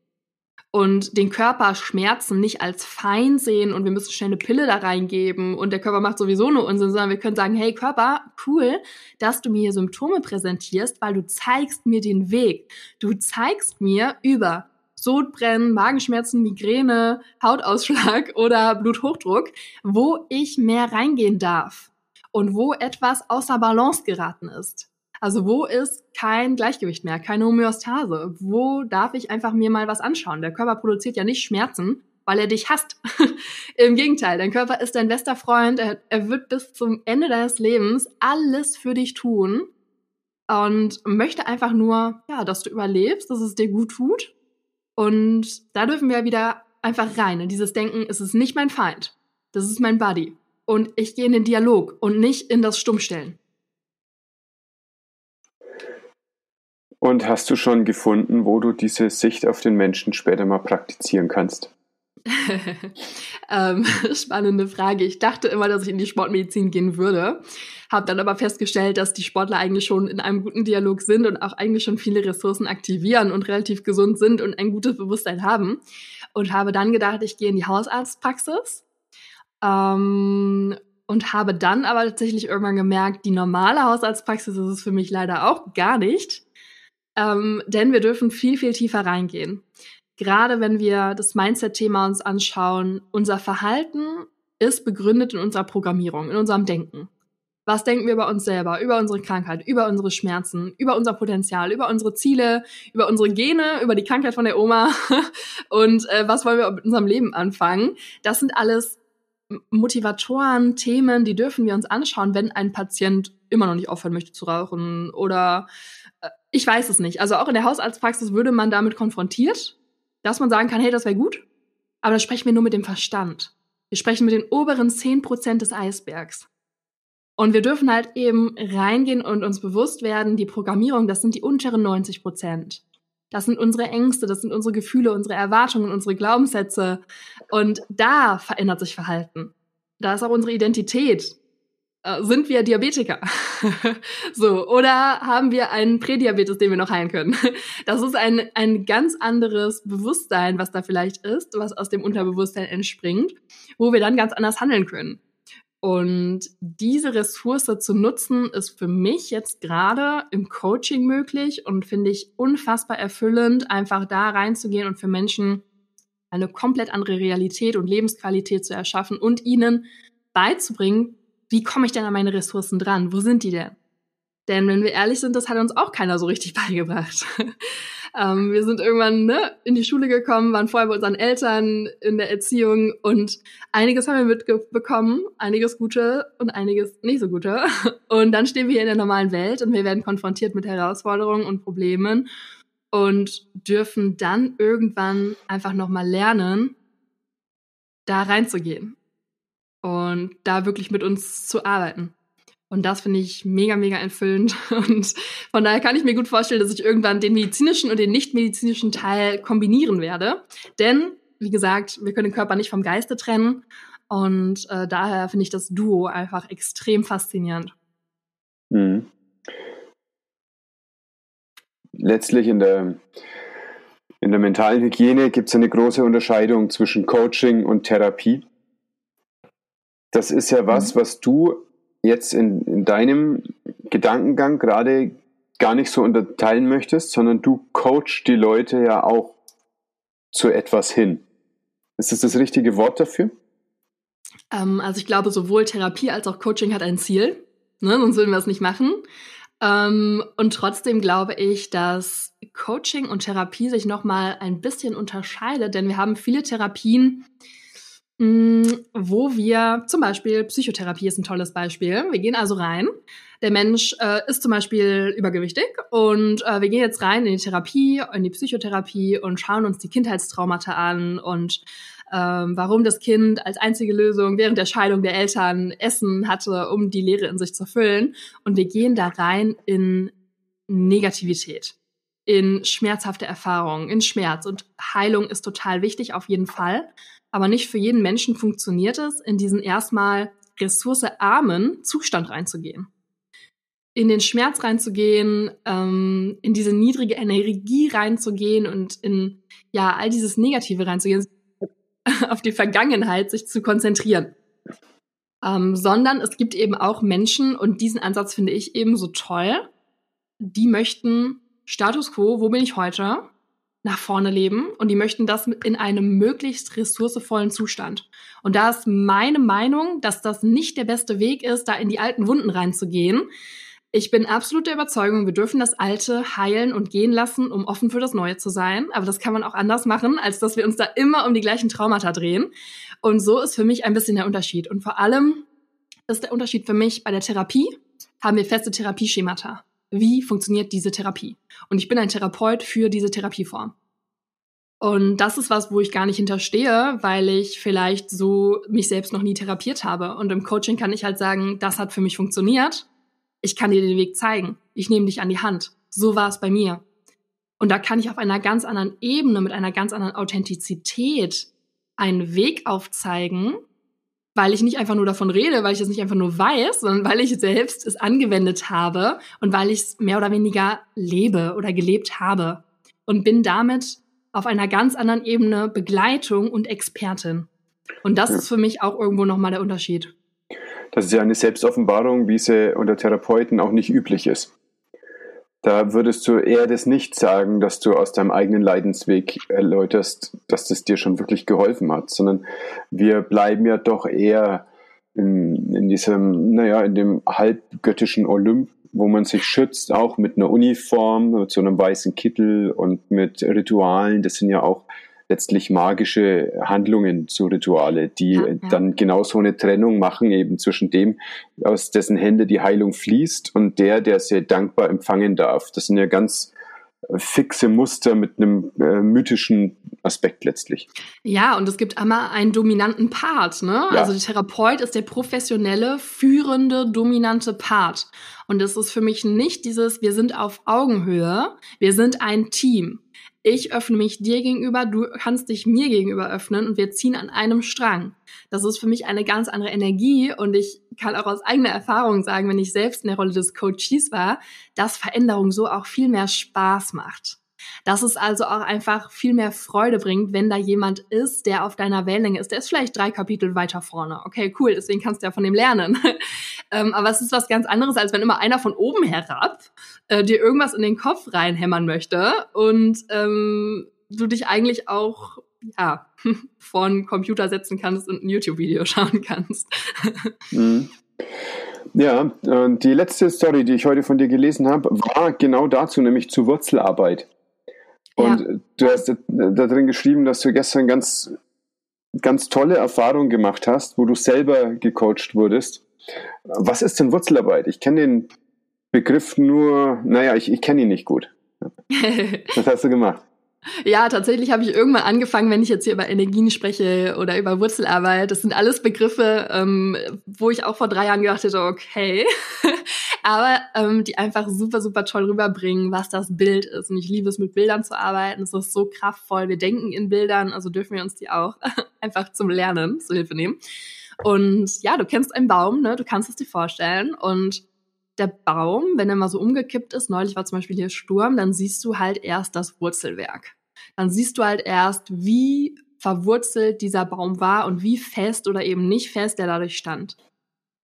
und den Körper Schmerzen nicht als Feind sehen und wir müssen schnell eine Pille da reingeben und der Körper macht sowieso nur Unsinn, sondern wir können sagen, hey Körper, cool, dass du mir hier Symptome präsentierst, weil du zeigst mir den Weg. Du zeigst mir über Sodbrennen, Magenschmerzen, Migräne, Hautausschlag oder Bluthochdruck, wo ich mehr reingehen darf und wo etwas außer Balance geraten ist. Also wo ist kein Gleichgewicht mehr, keine Homöostase? Wo darf ich einfach mir mal was anschauen? Der Körper produziert ja nicht Schmerzen, weil er dich hasst. Im Gegenteil, dein Körper ist dein bester Freund. Er, er wird bis zum Ende deines Lebens alles für dich tun und möchte einfach nur, ja, dass du überlebst, dass es dir gut tut. Und da dürfen wir wieder einfach rein in dieses Denken, es ist nicht mein Feind, das ist mein Buddy. Und ich gehe in den Dialog und nicht in das Stummstellen. Und hast du schon gefunden, wo du diese Sicht auf den Menschen später mal praktizieren kannst? ähm, spannende Frage. Ich dachte immer, dass ich in die Sportmedizin gehen würde, habe dann aber festgestellt, dass die Sportler eigentlich schon in einem guten Dialog sind und auch eigentlich schon viele Ressourcen aktivieren und relativ gesund sind und ein gutes Bewusstsein haben. Und habe dann gedacht, ich gehe in die Hausarztpraxis. Ähm, und habe dann aber tatsächlich irgendwann gemerkt, die normale Hausarztpraxis ist es für mich leider auch gar nicht. Ähm, denn wir dürfen viel, viel tiefer reingehen. Gerade wenn wir das Mindset-Thema uns anschauen, unser Verhalten ist begründet in unserer Programmierung, in unserem Denken. Was denken wir über uns selber, über unsere Krankheit, über unsere Schmerzen, über unser Potenzial, über unsere Ziele, über unsere Gene, über die Krankheit von der Oma und äh, was wollen wir mit unserem Leben anfangen? Das sind alles Motivatoren, Themen, die dürfen wir uns anschauen, wenn ein Patient immer noch nicht aufhören möchte zu rauchen oder ich weiß es nicht. Also auch in der Hausarztpraxis würde man damit konfrontiert, dass man sagen kann, hey, das wäre gut, aber da sprechen wir nur mit dem Verstand. Wir sprechen mit den oberen zehn Prozent des Eisbergs. Und wir dürfen halt eben reingehen und uns bewusst werden, die Programmierung, das sind die unteren 90 Prozent. Das sind unsere Ängste, das sind unsere Gefühle, unsere Erwartungen, unsere Glaubenssätze. Und da verändert sich Verhalten. Da ist auch unsere Identität. Äh, sind wir Diabetiker? so, oder haben wir einen Prädiabetes, den wir noch heilen können? Das ist ein, ein ganz anderes Bewusstsein, was da vielleicht ist, was aus dem Unterbewusstsein entspringt, wo wir dann ganz anders handeln können. Und diese Ressource zu nutzen, ist für mich jetzt gerade im Coaching möglich und finde ich unfassbar erfüllend, einfach da reinzugehen und für Menschen eine komplett andere Realität und Lebensqualität zu erschaffen und ihnen beizubringen, wie komme ich denn an meine Ressourcen dran? Wo sind die denn? Denn wenn wir ehrlich sind, das hat uns auch keiner so richtig beigebracht. ähm, wir sind irgendwann ne, in die Schule gekommen, waren vorher bei unseren Eltern in der Erziehung und einiges haben wir mitbekommen, einiges Gute und einiges nicht so Gute. Und dann stehen wir hier in der normalen Welt und wir werden konfrontiert mit Herausforderungen und Problemen und dürfen dann irgendwann einfach nochmal lernen, da reinzugehen und da wirklich mit uns zu arbeiten. Und das finde ich mega, mega erfüllend. Und von daher kann ich mir gut vorstellen, dass ich irgendwann den medizinischen und den nicht-medizinischen Teil kombinieren werde. Denn, wie gesagt, wir können den Körper nicht vom Geiste trennen. Und äh, daher finde ich das Duo einfach extrem faszinierend. Mhm. Letztlich in der, in der mentalen Hygiene gibt es eine große Unterscheidung zwischen Coaching und Therapie. Das ist ja was, mhm. was du jetzt in, in deinem Gedankengang gerade gar nicht so unterteilen möchtest, sondern du coachst die Leute ja auch zu etwas hin. Ist das das richtige Wort dafür? Ähm, also ich glaube, sowohl Therapie als auch Coaching hat ein Ziel, ne? sonst würden wir es nicht machen. Ähm, und trotzdem glaube ich, dass Coaching und Therapie sich noch mal ein bisschen unterscheidet, denn wir haben viele Therapien, wo wir zum Beispiel, Psychotherapie ist ein tolles Beispiel. Wir gehen also rein. Der Mensch äh, ist zum Beispiel übergewichtig und äh, wir gehen jetzt rein in die Therapie, in die Psychotherapie und schauen uns die Kindheitstraumata an und ähm, warum das Kind als einzige Lösung während der Scheidung der Eltern Essen hatte, um die Leere in sich zu füllen. Und wir gehen da rein in Negativität, in schmerzhafte Erfahrungen, in Schmerz. Und Heilung ist total wichtig, auf jeden Fall. Aber nicht für jeden Menschen funktioniert es, in diesen erstmal ressourcearmen Zustand reinzugehen. In den Schmerz reinzugehen, ähm, in diese niedrige Energie reinzugehen und in ja all dieses Negative reinzugehen, auf die Vergangenheit sich zu konzentrieren. Ähm, sondern es gibt eben auch Menschen, und diesen Ansatz finde ich eben so toll, die möchten Status quo, wo bin ich heute? Nach vorne leben und die möchten das in einem möglichst ressourcevollen Zustand. Und da ist meine Meinung, dass das nicht der beste Weg ist, da in die alten Wunden reinzugehen. Ich bin absolut der Überzeugung, wir dürfen das Alte heilen und gehen lassen, um offen für das Neue zu sein. Aber das kann man auch anders machen, als dass wir uns da immer um die gleichen Traumata drehen. Und so ist für mich ein bisschen der Unterschied. Und vor allem ist der Unterschied für mich bei der Therapie, haben wir feste Therapieschemata wie funktioniert diese Therapie. Und ich bin ein Therapeut für diese Therapieform. Und das ist was, wo ich gar nicht hinterstehe, weil ich vielleicht so mich selbst noch nie therapiert habe. Und im Coaching kann ich halt sagen, das hat für mich funktioniert. Ich kann dir den Weg zeigen. Ich nehme dich an die Hand. So war es bei mir. Und da kann ich auf einer ganz anderen Ebene, mit einer ganz anderen Authentizität einen Weg aufzeigen, weil ich nicht einfach nur davon rede, weil ich es nicht einfach nur weiß, sondern weil ich selbst es angewendet habe und weil ich es mehr oder weniger lebe oder gelebt habe und bin damit auf einer ganz anderen Ebene Begleitung und Expertin. Und das ist für mich auch irgendwo nochmal der Unterschied. Das ist ja eine Selbstoffenbarung, wie sie unter Therapeuten auch nicht üblich ist. Da würdest du eher das nicht sagen, dass du aus deinem eigenen Leidensweg erläuterst, dass das dir schon wirklich geholfen hat, sondern wir bleiben ja doch eher in, in diesem, naja, in dem halbgöttischen Olymp, wo man sich schützt, auch mit einer Uniform, mit so einem weißen Kittel und mit Ritualen. Das sind ja auch letztlich magische Handlungen zu Rituale, die ja, ja. dann genau so eine Trennung machen, eben zwischen dem, aus dessen Hände die Heilung fließt und der, der sie dankbar empfangen darf. Das sind ja ganz fixe Muster mit einem äh, mythischen Aspekt letztlich. Ja, und es gibt immer einen dominanten Part. Ne? Ja. Also der Therapeut ist der professionelle, führende, dominante Part. Und es ist für mich nicht dieses, wir sind auf Augenhöhe, wir sind ein Team ich öffne mich dir gegenüber, du kannst dich mir gegenüber öffnen und wir ziehen an einem Strang. Das ist für mich eine ganz andere Energie und ich kann auch aus eigener Erfahrung sagen, wenn ich selbst in der Rolle des Coaches war, dass Veränderung so auch viel mehr Spaß macht dass es also auch einfach viel mehr Freude bringt, wenn da jemand ist, der auf deiner Wellenlänge ist. Der ist vielleicht drei Kapitel weiter vorne. Okay, cool, deswegen kannst du ja von dem lernen. ähm, aber es ist was ganz anderes, als wenn immer einer von oben herab äh, dir irgendwas in den Kopf reinhämmern möchte und ähm, du dich eigentlich auch ja, einen Computer setzen kannst und ein YouTube-Video schauen kannst. mhm. Ja, die letzte Story, die ich heute von dir gelesen habe, war genau dazu, nämlich zur Wurzelarbeit. Und ja. du hast da drin geschrieben, dass du gestern ganz, ganz tolle Erfahrungen gemacht hast, wo du selber gecoacht wurdest. Was ist denn Wurzelarbeit? Ich kenne den Begriff nur, naja, ich, ich kenne ihn nicht gut. Was hast du gemacht? Ja, tatsächlich habe ich irgendwann angefangen, wenn ich jetzt hier über Energien spreche oder über Wurzelarbeit. Das sind alles Begriffe, ähm, wo ich auch vor drei Jahren gedacht hätte, okay, aber ähm, die einfach super, super toll rüberbringen, was das Bild ist. Und ich liebe es, mit Bildern zu arbeiten. Es ist so kraftvoll. Wir denken in Bildern, also dürfen wir uns die auch einfach zum Lernen zur Hilfe nehmen. Und ja, du kennst einen Baum, ne? Du kannst es dir vorstellen und der Baum, wenn er mal so umgekippt ist, neulich war zum Beispiel hier Sturm, dann siehst du halt erst das Wurzelwerk. Dann siehst du halt erst, wie verwurzelt dieser Baum war und wie fest oder eben nicht fest er dadurch stand.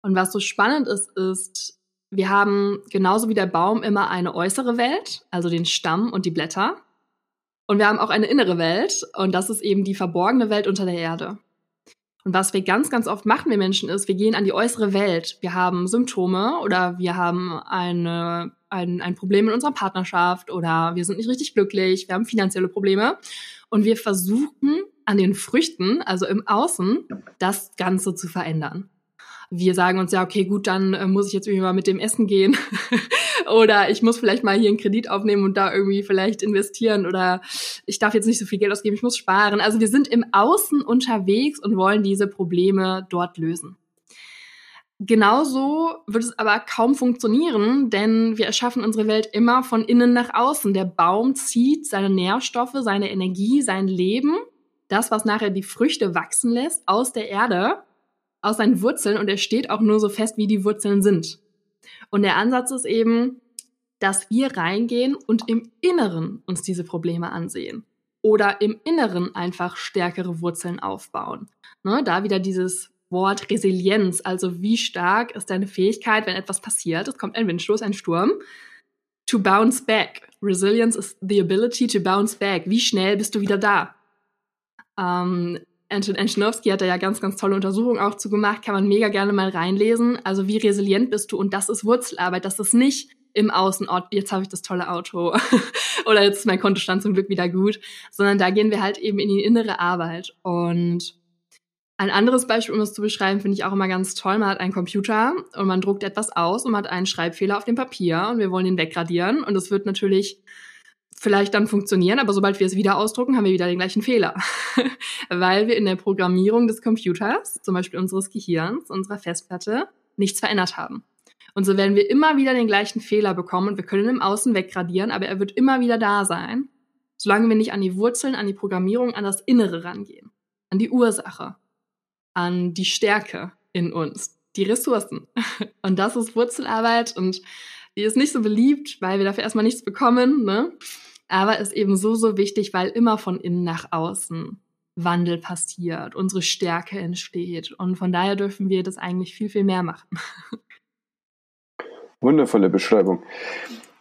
Und was so spannend ist, ist, wir haben genauso wie der Baum immer eine äußere Welt, also den Stamm und die Blätter. Und wir haben auch eine innere Welt und das ist eben die verborgene Welt unter der Erde. Und was wir ganz, ganz oft machen, wir Menschen, ist, wir gehen an die äußere Welt. Wir haben Symptome oder wir haben eine, ein, ein Problem in unserer Partnerschaft oder wir sind nicht richtig glücklich, wir haben finanzielle Probleme. Und wir versuchen an den Früchten, also im Außen, das Ganze zu verändern wir sagen uns ja, okay, gut, dann äh, muss ich jetzt irgendwie mal mit dem Essen gehen oder ich muss vielleicht mal hier einen Kredit aufnehmen und da irgendwie vielleicht investieren oder ich darf jetzt nicht so viel Geld ausgeben, ich muss sparen. Also wir sind im Außen unterwegs und wollen diese Probleme dort lösen. Genauso wird es aber kaum funktionieren, denn wir erschaffen unsere Welt immer von innen nach außen. Der Baum zieht seine Nährstoffe, seine Energie, sein Leben, das, was nachher die Früchte wachsen lässt, aus der Erde aus seinen Wurzeln und er steht auch nur so fest, wie die Wurzeln sind. Und der Ansatz ist eben, dass wir reingehen und im Inneren uns diese Probleme ansehen. Oder im Inneren einfach stärkere Wurzeln aufbauen. Ne, da wieder dieses Wort Resilienz, also wie stark ist deine Fähigkeit, wenn etwas passiert, es kommt ein Windstoß, ein Sturm, to bounce back. Resilience is the ability to bounce back. Wie schnell bist du wieder da? Ähm, Anton Antonowski hat da ja ganz, ganz tolle Untersuchungen auch zu gemacht, kann man mega gerne mal reinlesen. Also wie resilient bist du? Und das ist Wurzelarbeit, das ist nicht im Außenort, jetzt habe ich das tolle Auto oder jetzt ist mein Kontostand zum Glück wieder gut, sondern da gehen wir halt eben in die innere Arbeit. Und ein anderes Beispiel, um das zu beschreiben, finde ich auch immer ganz toll. Man hat einen Computer und man druckt etwas aus und man hat einen Schreibfehler auf dem Papier und wir wollen den wegradieren und es wird natürlich vielleicht dann funktionieren, aber sobald wir es wieder ausdrucken, haben wir wieder den gleichen Fehler. Weil wir in der Programmierung des Computers, zum Beispiel unseres Gehirns, unserer Festplatte, nichts verändert haben. Und so werden wir immer wieder den gleichen Fehler bekommen und wir können im Außen wegradieren, aber er wird immer wieder da sein, solange wir nicht an die Wurzeln, an die Programmierung, an das Innere rangehen, an die Ursache, an die Stärke in uns, die Ressourcen. Und das ist Wurzelarbeit und die ist nicht so beliebt, weil wir dafür erstmal nichts bekommen, ne? aber ist eben so, so wichtig, weil immer von innen nach außen Wandel passiert, unsere Stärke entsteht. Und von daher dürfen wir das eigentlich viel, viel mehr machen. Wundervolle Beschreibung.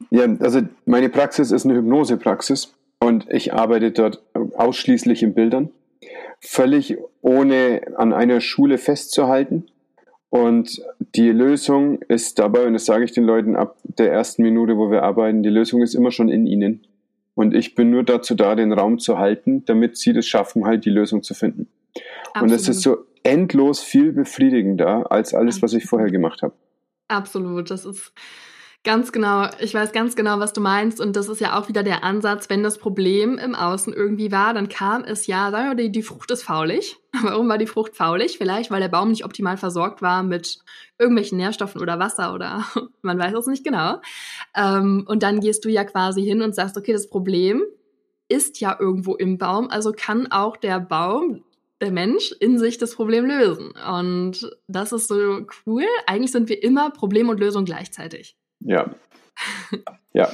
Ja, also meine Praxis ist eine Hypnosepraxis und ich arbeite dort ausschließlich in Bildern, völlig ohne an einer Schule festzuhalten. Und die Lösung ist dabei, und das sage ich den Leuten ab der ersten Minute, wo wir arbeiten, die Lösung ist immer schon in ihnen. Und ich bin nur dazu da, den Raum zu halten, damit sie das schaffen, halt die Lösung zu finden. Absolut. Und es ist so endlos viel befriedigender als alles, was ich vorher gemacht habe. Absolut. Das ist Ganz genau. Ich weiß ganz genau, was du meinst. Und das ist ja auch wieder der Ansatz, wenn das Problem im Außen irgendwie war, dann kam es ja, sagen wir, die, die Frucht ist faulig. Warum war die Frucht faulig? Vielleicht, weil der Baum nicht optimal versorgt war mit irgendwelchen Nährstoffen oder Wasser oder man weiß es nicht genau. Ähm, und dann gehst du ja quasi hin und sagst, okay, das Problem ist ja irgendwo im Baum, also kann auch der Baum der Mensch in sich das Problem lösen. Und das ist so cool. Eigentlich sind wir immer Problem und Lösung gleichzeitig. Ja. Ja.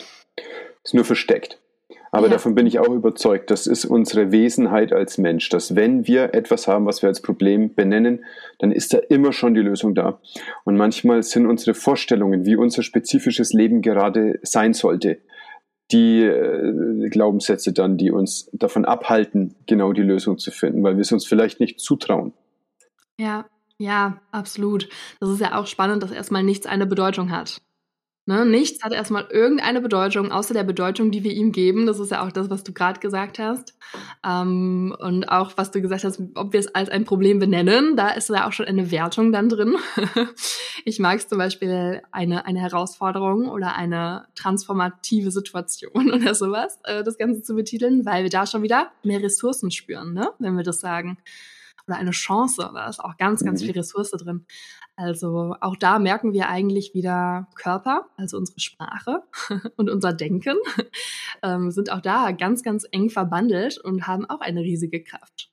Ist nur versteckt. Aber ja. davon bin ich auch überzeugt, das ist unsere Wesenheit als Mensch, dass wenn wir etwas haben, was wir als Problem benennen, dann ist da immer schon die Lösung da. Und manchmal sind unsere Vorstellungen, wie unser spezifisches Leben gerade sein sollte, die äh, Glaubenssätze dann, die uns davon abhalten, genau die Lösung zu finden, weil wir es uns vielleicht nicht zutrauen. Ja, ja, absolut. Das ist ja auch spannend, dass erstmal nichts eine Bedeutung hat. Ne, nichts hat erstmal irgendeine Bedeutung, außer der Bedeutung, die wir ihm geben. Das ist ja auch das, was du gerade gesagt hast. Ähm, und auch, was du gesagt hast, ob wir es als ein Problem benennen, da ist ja auch schon eine Wertung dann drin. ich mag es zum Beispiel eine, eine Herausforderung oder eine transformative Situation oder sowas, äh, das Ganze zu betiteln, weil wir da schon wieder mehr Ressourcen spüren, ne? wenn wir das sagen oder eine Chance. Da ist auch ganz, ganz mhm. viel Ressource drin. Also auch da merken wir eigentlich wieder Körper, also unsere Sprache und unser Denken ähm, sind auch da ganz, ganz eng verbandelt und haben auch eine riesige Kraft.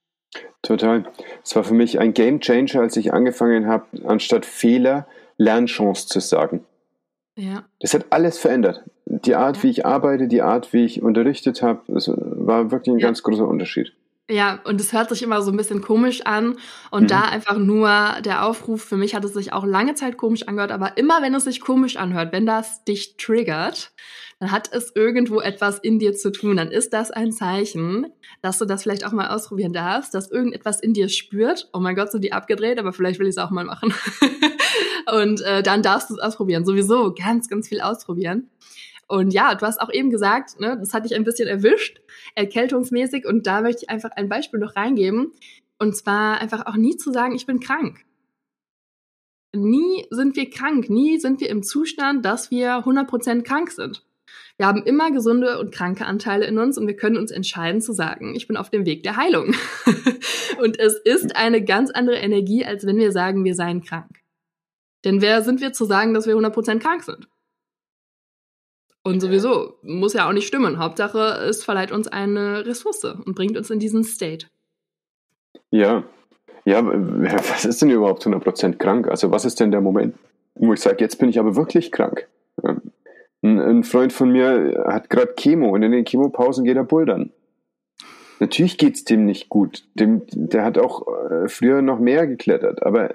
Total. Es war für mich ein Game Changer, als ich angefangen habe, anstatt Fehler Lernchance zu sagen. Ja. Das hat alles verändert. Die Art, wie ich arbeite, die Art, wie ich unterrichtet habe, das war wirklich ein ja. ganz großer Unterschied. Ja, und es hört sich immer so ein bisschen komisch an. Und mhm. da einfach nur der Aufruf, für mich hat es sich auch lange Zeit komisch angehört, aber immer wenn es sich komisch anhört, wenn das dich triggert, dann hat es irgendwo etwas in dir zu tun. Dann ist das ein Zeichen, dass du das vielleicht auch mal ausprobieren darfst, dass irgendetwas in dir spürt. Oh mein Gott, sind die abgedreht, aber vielleicht will ich es auch mal machen. und äh, dann darfst du es ausprobieren. Sowieso ganz, ganz viel ausprobieren. Und ja, du hast auch eben gesagt, ne, das hat dich ein bisschen erwischt, erkältungsmäßig. Und da möchte ich einfach ein Beispiel noch reingeben. Und zwar einfach auch nie zu sagen, ich bin krank. Nie sind wir krank, nie sind wir im Zustand, dass wir 100% krank sind. Wir haben immer gesunde und kranke Anteile in uns und wir können uns entscheiden zu sagen, ich bin auf dem Weg der Heilung. und es ist eine ganz andere Energie, als wenn wir sagen, wir seien krank. Denn wer sind wir zu sagen, dass wir 100% krank sind? Und sowieso, muss ja auch nicht stimmen. Hauptsache, es verleiht uns eine Ressource und bringt uns in diesen State. Ja. Ja, was ist denn überhaupt 100% krank? Also was ist denn der Moment, wo ich sage, jetzt bin ich aber wirklich krank? Ein, Freund von mir hat gerade Chemo und in den Chemopausen geht er bouldern. Natürlich geht es dem nicht gut. Dem, der hat auch äh, früher noch mehr geklettert, aber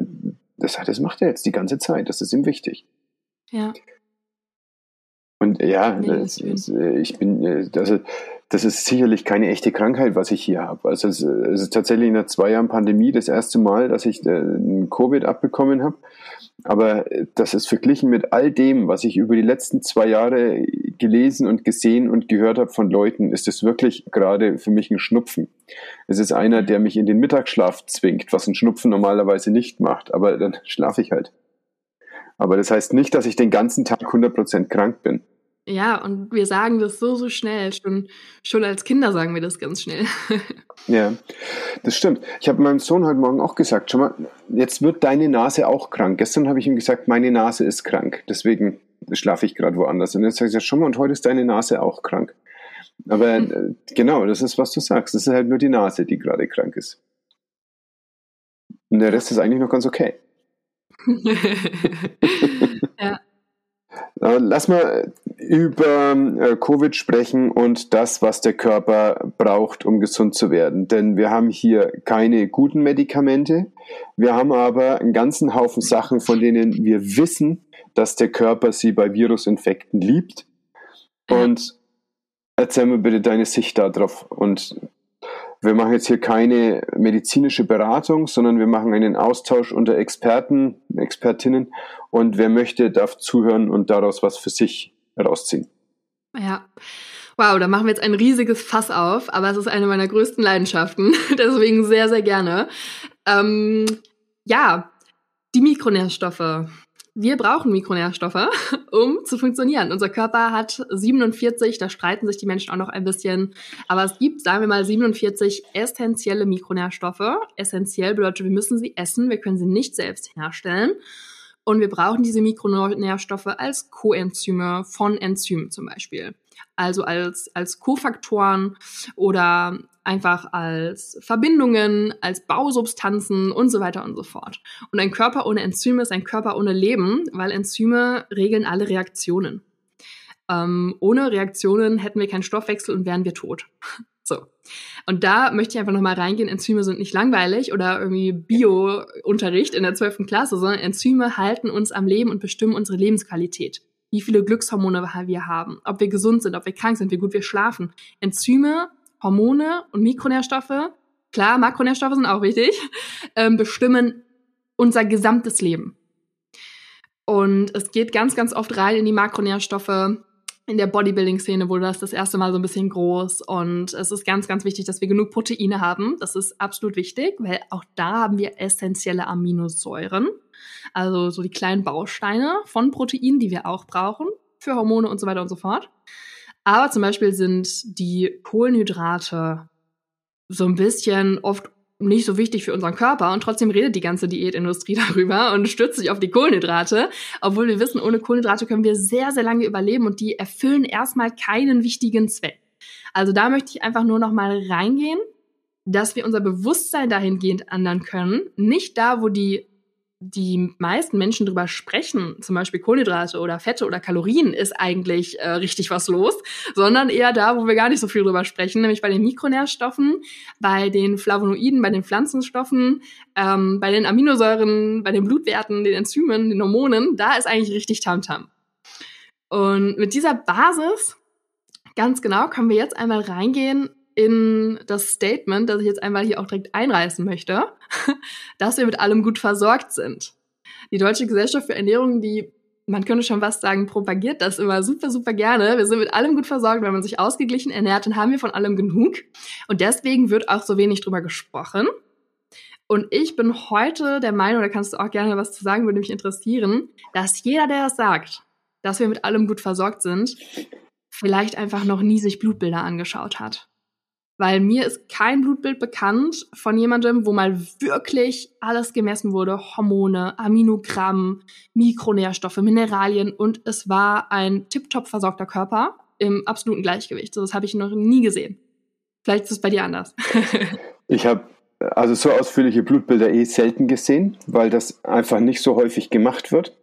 das, das macht er jetzt die ganze Zeit. Das ist ihm wichtig. Ja. Und ja, nee, das, das, äh, ich bin, äh, also, das ist sicherlich keine echte Krankheit, was ich hier habe. Also es, es ist tatsächlich nach zwei Jahren Pandemie das erste Mal, dass ich äh, Covid abbekommen habe. Aber das ist verglichen mit all dem, was ich über die letzten zwei Jahre gelesen und gesehen und gehört habe von Leuten, ist es wirklich gerade für mich ein Schnupfen. Es ist einer, der mich in den Mittagsschlaf zwingt, was ein Schnupfen normalerweise nicht macht. Aber dann schlafe ich halt. Aber das heißt nicht, dass ich den ganzen Tag 100% krank bin. Ja, und wir sagen das so, so schnell. Schon, schon als Kinder sagen wir das ganz schnell. ja, das stimmt. Ich habe meinem Sohn heute Morgen auch gesagt, schau mal, jetzt wird deine Nase auch krank. Gestern habe ich ihm gesagt, meine Nase ist krank. Deswegen schlafe ich gerade woanders. Und jetzt sage ich, ja, schau mal, und heute ist deine Nase auch krank. Aber mhm. genau, das ist, was du sagst. Das ist halt nur die Nase, die gerade krank ist. Und der Rest ist eigentlich noch ganz okay. ja. Lass mal über äh, Covid sprechen und das, was der Körper braucht, um gesund zu werden. Denn wir haben hier keine guten Medikamente. Wir haben aber einen ganzen Haufen Sachen, von denen wir wissen, dass der Körper sie bei Virusinfekten liebt. Und erzähl mir bitte deine Sicht darauf. Und wir machen jetzt hier keine medizinische Beratung, sondern wir machen einen Austausch unter Experten, Expertinnen. Und wer möchte, darf zuhören und daraus was für sich rausziehen. Ja. Wow, da machen wir jetzt ein riesiges Fass auf, aber es ist eine meiner größten Leidenschaften. Deswegen sehr, sehr gerne. Ähm, ja, die Mikronährstoffe. Wir brauchen Mikronährstoffe, um zu funktionieren. Unser Körper hat 47, da streiten sich die Menschen auch noch ein bisschen, aber es gibt, sagen wir mal, 47 essentielle Mikronährstoffe. Essentiell bedeutet, wir müssen sie essen, wir können sie nicht selbst herstellen. Und wir brauchen diese Mikronährstoffe als Coenzyme von Enzymen zum Beispiel. Also als, als Kofaktoren oder einfach als Verbindungen, als Bausubstanzen und so weiter und so fort. Und ein Körper ohne Enzyme ist ein Körper ohne Leben, weil Enzyme regeln alle Reaktionen. Ähm, ohne Reaktionen hätten wir keinen Stoffwechsel und wären wir tot. So. Und da möchte ich einfach nochmal reingehen, Enzyme sind nicht langweilig oder irgendwie Bio-Unterricht in der 12. Klasse, sondern Enzyme halten uns am Leben und bestimmen unsere Lebensqualität. Wie viele Glückshormone wir haben, ob wir gesund sind, ob wir krank sind, wie gut wir schlafen. Enzyme, Hormone und Mikronährstoffe, klar, Makronährstoffe sind auch wichtig, ähm, bestimmen unser gesamtes Leben. Und es geht ganz, ganz oft rein in die Makronährstoffe, in der Bodybuilding-Szene wurde das das erste Mal so ein bisschen groß und es ist ganz, ganz wichtig, dass wir genug Proteine haben. Das ist absolut wichtig, weil auch da haben wir essentielle Aminosäuren, also so die kleinen Bausteine von Proteinen, die wir auch brauchen für Hormone und so weiter und so fort. Aber zum Beispiel sind die Kohlenhydrate so ein bisschen oft nicht so wichtig für unseren Körper und trotzdem redet die ganze Diätindustrie darüber und stürzt sich auf die Kohlenhydrate, obwohl wir wissen, ohne Kohlenhydrate können wir sehr, sehr lange überleben und die erfüllen erstmal keinen wichtigen Zweck. Also da möchte ich einfach nur noch mal reingehen, dass wir unser Bewusstsein dahingehend ändern können, nicht da, wo die die meisten Menschen drüber sprechen, zum Beispiel Kohlenhydrate oder Fette oder Kalorien, ist eigentlich äh, richtig was los, sondern eher da, wo wir gar nicht so viel drüber sprechen, nämlich bei den Mikronährstoffen, bei den Flavonoiden, bei den Pflanzenstoffen, ähm, bei den Aminosäuren, bei den Blutwerten, den Enzymen, den Hormonen, da ist eigentlich richtig Tamtam. Und mit dieser Basis, ganz genau, können wir jetzt einmal reingehen in das Statement, das ich jetzt einmal hier auch direkt einreißen möchte, dass wir mit allem gut versorgt sind. Die Deutsche Gesellschaft für Ernährung, die man könnte schon was sagen, propagiert das immer super, super gerne. Wir sind mit allem gut versorgt, wenn man sich ausgeglichen ernährt, dann haben wir von allem genug. Und deswegen wird auch so wenig drüber gesprochen. Und ich bin heute der Meinung, da kannst du auch gerne was zu sagen, würde mich interessieren, dass jeder, der das sagt, dass wir mit allem gut versorgt sind, vielleicht einfach noch nie sich Blutbilder angeschaut hat weil mir ist kein Blutbild bekannt von jemandem, wo mal wirklich alles gemessen wurde, Hormone, Aminogramm, Mikronährstoffe, Mineralien und es war ein tiptop versorgter Körper im absoluten Gleichgewicht. So das habe ich noch nie gesehen. Vielleicht ist es bei dir anders. ich habe also so ausführliche Blutbilder eh selten gesehen, weil das einfach nicht so häufig gemacht wird.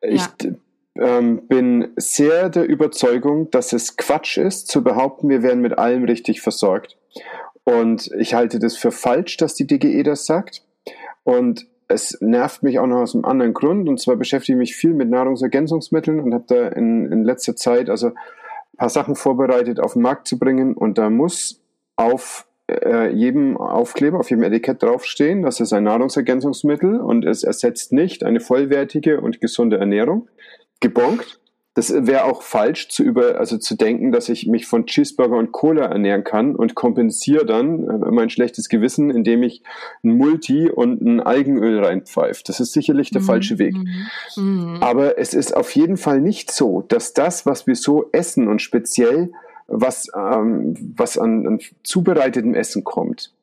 Ich ja ähm, bin sehr der Überzeugung, dass es Quatsch ist, zu behaupten, wir werden mit allem richtig versorgt. Und ich halte das für falsch, dass die DGE das sagt. Und es nervt mich auch noch aus einem anderen Grund. Und zwar beschäftige ich mich viel mit Nahrungsergänzungsmitteln und habe da in, in letzter Zeit also ein paar Sachen vorbereitet, auf den Markt zu bringen. Und da muss auf äh, jedem Aufkleber, auf jedem Etikett draufstehen, das ist ein Nahrungsergänzungsmittel und es ersetzt nicht eine vollwertige und gesunde Ernährung gebonkt. Das wäre auch falsch zu über, also zu denken, dass ich mich von Cheeseburger und Cola ernähren kann und kompensiere dann äh, mein schlechtes Gewissen, indem ich ein Multi und ein Algenöl reinpfeife. Das ist sicherlich der mhm. falsche Weg. Mhm. Aber es ist auf jeden Fall nicht so, dass das, was wir so essen und speziell was, ähm, was an, an zubereitetem Essen kommt,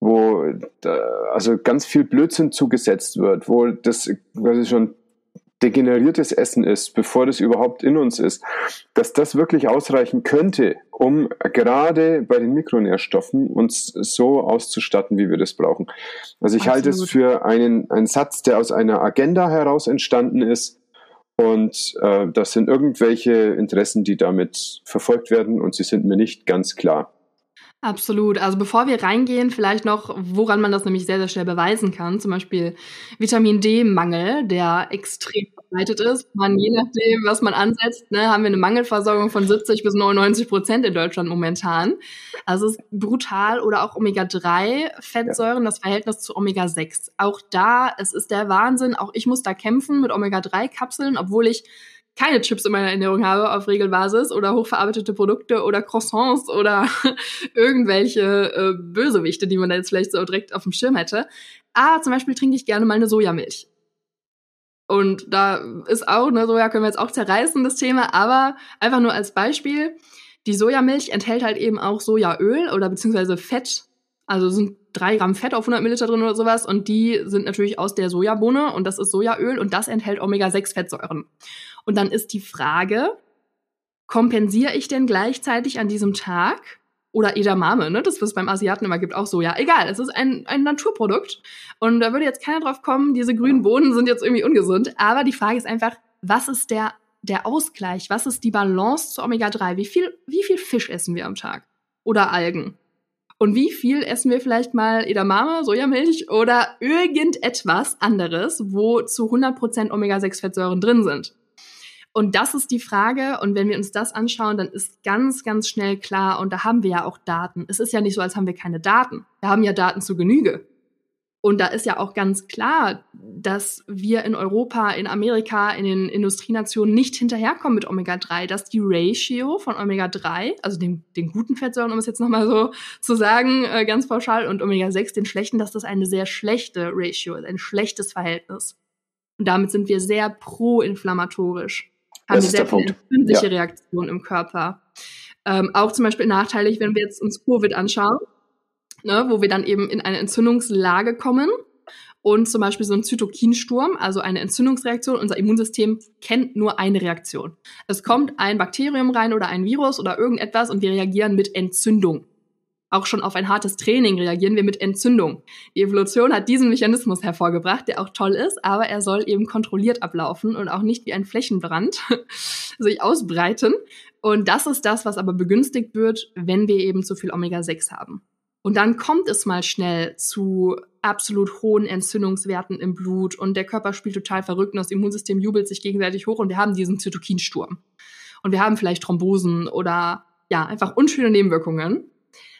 wo da, also ganz viel Blödsinn zugesetzt wird, wo das quasi schon degeneriertes Essen ist, bevor das überhaupt in uns ist, dass das wirklich ausreichen könnte, um gerade bei den Mikronährstoffen uns so auszustatten, wie wir das brauchen. Also ich Absolut. halte es für einen, einen Satz, der aus einer Agenda heraus entstanden ist Und äh, das sind irgendwelche Interessen, die damit verfolgt werden und sie sind mir nicht ganz klar. Absolut. Also bevor wir reingehen, vielleicht noch, woran man das nämlich sehr, sehr schnell beweisen kann. Zum Beispiel Vitamin D-Mangel, der extrem verbreitet ist. Man, je nachdem, was man ansetzt, ne, haben wir eine Mangelversorgung von 70 bis 99 Prozent in Deutschland momentan. Also es ist brutal. Oder auch Omega-3-Fettsäuren, das Verhältnis zu Omega-6. Auch da, es ist der Wahnsinn. Auch ich muss da kämpfen mit Omega-3-Kapseln, obwohl ich keine Chips in meiner Ernährung habe auf Regelbasis oder hochverarbeitete Produkte oder Croissants oder irgendwelche äh, Bösewichte, die man da jetzt vielleicht so direkt auf dem Schirm hätte. Aber zum Beispiel trinke ich gerne mal eine Sojamilch. Und da ist auch, ne, Soja können wir jetzt auch zerreißen, das Thema, aber einfach nur als Beispiel, die Sojamilch enthält halt eben auch Sojaöl oder beziehungsweise Fett. Also sind drei Gramm Fett auf 100 Milliliter drin oder sowas und die sind natürlich aus der Sojabohne und das ist Sojaöl und das enthält Omega-6-Fettsäuren. Und dann ist die Frage, kompensiere ich denn gleichzeitig an diesem Tag oder Edamame, ne? Das, was es beim Asiaten immer gibt, auch Soja. Egal, es ist ein, ein Naturprodukt. Und da würde jetzt keiner drauf kommen, diese grünen Bohnen sind jetzt irgendwie ungesund. Aber die Frage ist einfach, was ist der, der Ausgleich? Was ist die Balance zu Omega-3? Wie viel, wie viel Fisch essen wir am Tag? Oder Algen? Und wie viel essen wir vielleicht mal Edamame, Sojamilch oder irgendetwas anderes, wo zu 100% Omega-6-Fettsäuren drin sind? Und das ist die Frage. Und wenn wir uns das anschauen, dann ist ganz, ganz schnell klar, und da haben wir ja auch Daten. Es ist ja nicht so, als haben wir keine Daten. Wir haben ja Daten zu Genüge. Und da ist ja auch ganz klar, dass wir in Europa, in Amerika, in den Industrienationen nicht hinterherkommen mit Omega-3, dass die Ratio von Omega-3, also den, den guten Fettsäuren, um es jetzt nochmal so zu sagen, äh, ganz pauschal, und Omega-6, den schlechten, dass das eine sehr schlechte Ratio ist, ein schlechtes Verhältnis. Und damit sind wir sehr pro-inflammatorisch. Haben wir sehr viele entzündliche ja. Reaktionen im Körper. Ähm, auch zum Beispiel nachteilig, wenn wir jetzt uns Covid anschauen ne, wo wir dann eben in eine Entzündungslage kommen und zum Beispiel so ein Zytokinsturm, also eine Entzündungsreaktion. Unser Immunsystem kennt nur eine Reaktion. Es kommt ein Bakterium rein oder ein Virus oder irgendetwas und wir reagieren mit Entzündung. Auch schon auf ein hartes Training reagieren wir mit Entzündung. Die Evolution hat diesen Mechanismus hervorgebracht, der auch toll ist, aber er soll eben kontrolliert ablaufen und auch nicht wie ein Flächenbrand sich ausbreiten. Und das ist das, was aber begünstigt wird, wenn wir eben zu viel Omega-6 haben. Und dann kommt es mal schnell zu absolut hohen Entzündungswerten im Blut und der Körper spielt total verrückt und das Immunsystem jubelt sich gegenseitig hoch und wir haben diesen Zytokinsturm. Und wir haben vielleicht Thrombosen oder ja, einfach unschöne Nebenwirkungen.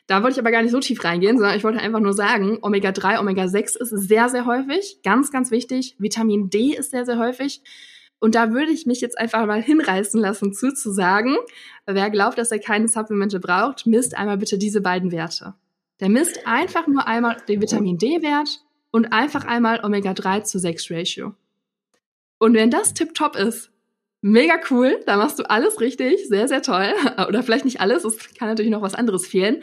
Da wollte ich aber gar nicht so tief reingehen, sondern ich wollte einfach nur sagen, Omega-3, Omega-6 ist sehr, sehr häufig, ganz, ganz wichtig. Vitamin D ist sehr, sehr häufig. Und da würde ich mich jetzt einfach mal hinreißen lassen, zuzusagen, wer glaubt, dass er keine Supplemente braucht, misst einmal bitte diese beiden Werte. Der misst einfach nur einmal den Vitamin D-Wert und einfach einmal Omega-3 zu 6 Ratio. Und wenn das tipptopp ist, mega cool, da machst du alles richtig, sehr, sehr toll. Oder vielleicht nicht alles, es kann natürlich noch was anderes fehlen.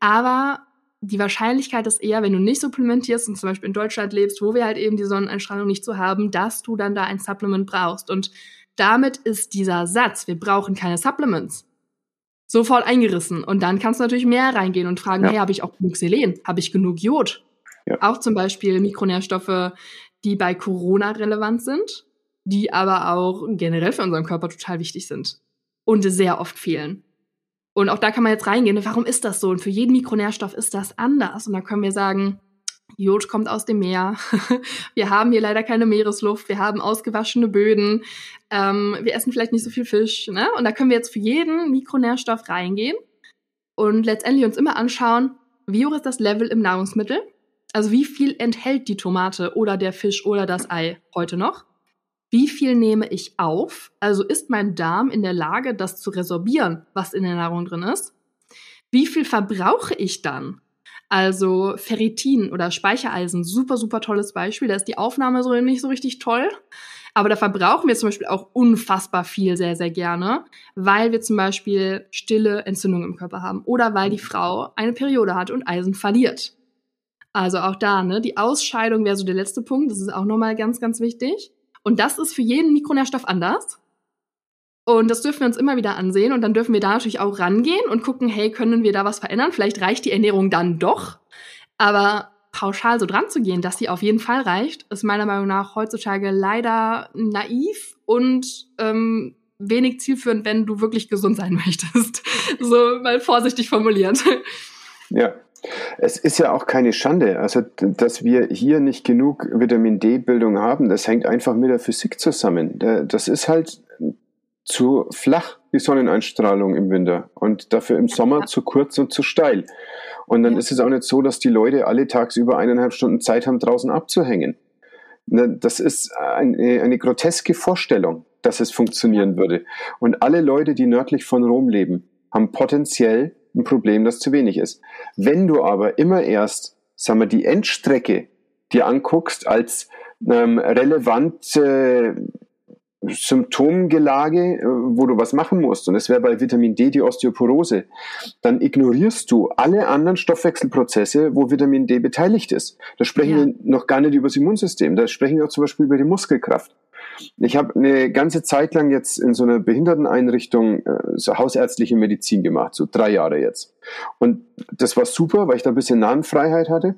Aber die Wahrscheinlichkeit ist eher, wenn du nicht supplementierst und zum Beispiel in Deutschland lebst, wo wir halt eben die Sonneneinstrahlung nicht so haben, dass du dann da ein Supplement brauchst. Und damit ist dieser Satz, wir brauchen keine Supplements, sofort eingerissen. Und dann kannst du natürlich mehr reingehen und fragen, ja. hey, habe ich auch genug Selen? Habe ich genug Jod? Ja. Auch zum Beispiel Mikronährstoffe, die bei Corona relevant sind, die aber auch generell für unseren Körper total wichtig sind und sehr oft fehlen. Und auch da kann man jetzt reingehen, warum ist das so? Und für jeden Mikronährstoff ist das anders. Und da können wir sagen, Jod kommt aus dem Meer. Wir haben hier leider keine Meeresluft. Wir haben ausgewaschene Böden. Ähm, wir essen vielleicht nicht so viel Fisch. Ne? Und da können wir jetzt für jeden Mikronährstoff reingehen und letztendlich uns immer anschauen, wie hoch ist das Level im Nahrungsmittel? Also wie viel enthält die Tomate oder der Fisch oder das Ei heute noch? Wie viel nehme ich auf? Also ist mein Darm in der Lage, das zu resorbieren, was in der Nahrung drin ist? Wie viel verbrauche ich dann? Also Ferritin oder Speichereisen, super, super tolles Beispiel. Da ist die Aufnahme so nicht so richtig toll. Aber da verbrauchen wir zum Beispiel auch unfassbar viel sehr, sehr gerne, weil wir zum Beispiel stille Entzündungen im Körper haben oder weil die Frau eine Periode hat und Eisen verliert. Also auch da, ne, die Ausscheidung wäre so der letzte Punkt. Das ist auch nochmal ganz, ganz wichtig. Und das ist für jeden Mikronährstoff anders. Und das dürfen wir uns immer wieder ansehen und dann dürfen wir da natürlich auch rangehen und gucken, hey, können wir da was verändern? Vielleicht reicht die Ernährung dann doch. Aber pauschal so dran zu gehen, dass sie auf jeden Fall reicht, ist meiner Meinung nach heutzutage leider naiv und ähm, wenig zielführend, wenn du wirklich gesund sein möchtest. So mal vorsichtig formuliert. Ja. Es ist ja auch keine Schande, also dass wir hier nicht genug Vitamin D-Bildung haben, das hängt einfach mit der Physik zusammen. Das ist halt zu flach, die Sonneneinstrahlung im Winter und dafür im Sommer zu kurz und zu steil. Und dann ja. ist es auch nicht so, dass die Leute alle tagsüber eineinhalb Stunden Zeit haben, draußen abzuhängen. Ne, das ist eine, eine groteske Vorstellung, dass es funktionieren würde. Und alle Leute, die nördlich von Rom leben, haben potenziell ein Problem, das zu wenig ist. Wenn du aber immer erst, sagen wir, die Endstrecke dir anguckst als ähm, relevante Symptomgelage, äh, wo du was machen musst, und es wäre bei Vitamin D die Osteoporose, dann ignorierst du alle anderen Stoffwechselprozesse, wo Vitamin D beteiligt ist. Da sprechen ja. wir noch gar nicht über das Immunsystem, da sprechen wir auch zum Beispiel über die Muskelkraft. Ich habe eine ganze Zeit lang jetzt in so einer Behinderteneinrichtung äh, so hausärztliche Medizin gemacht, so drei Jahre jetzt. Und das war super, weil ich da ein bisschen Nahenfreiheit hatte.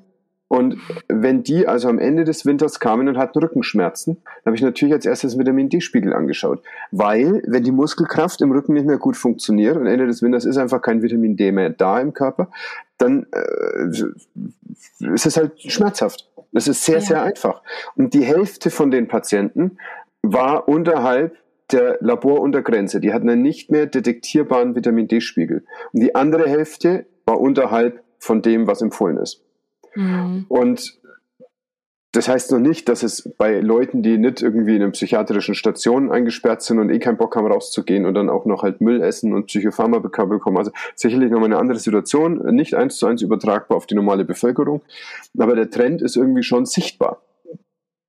Und wenn die also am Ende des Winters kamen und hatten Rückenschmerzen, dann habe ich natürlich als erstes Vitamin D-Spiegel angeschaut. Weil, wenn die Muskelkraft im Rücken nicht mehr gut funktioniert und Ende des Winters ist einfach kein Vitamin D mehr da im Körper, dann äh, ist es halt schmerzhaft. Das ist sehr, ja. sehr einfach. Und die Hälfte von den Patienten war unterhalb der Laboruntergrenze. Die hatten einen nicht mehr detektierbaren Vitamin D-Spiegel. Und die andere Hälfte war unterhalb von dem, was empfohlen ist. Mhm. Und das heißt noch nicht, dass es bei Leuten, die nicht irgendwie in einer psychiatrischen Station eingesperrt sind und eh keinen Bock haben rauszugehen und dann auch noch halt Müll essen und Psychopharmaka bekommen, also sicherlich nochmal eine andere Situation, nicht eins zu eins übertragbar auf die normale Bevölkerung, aber der Trend ist irgendwie schon sichtbar.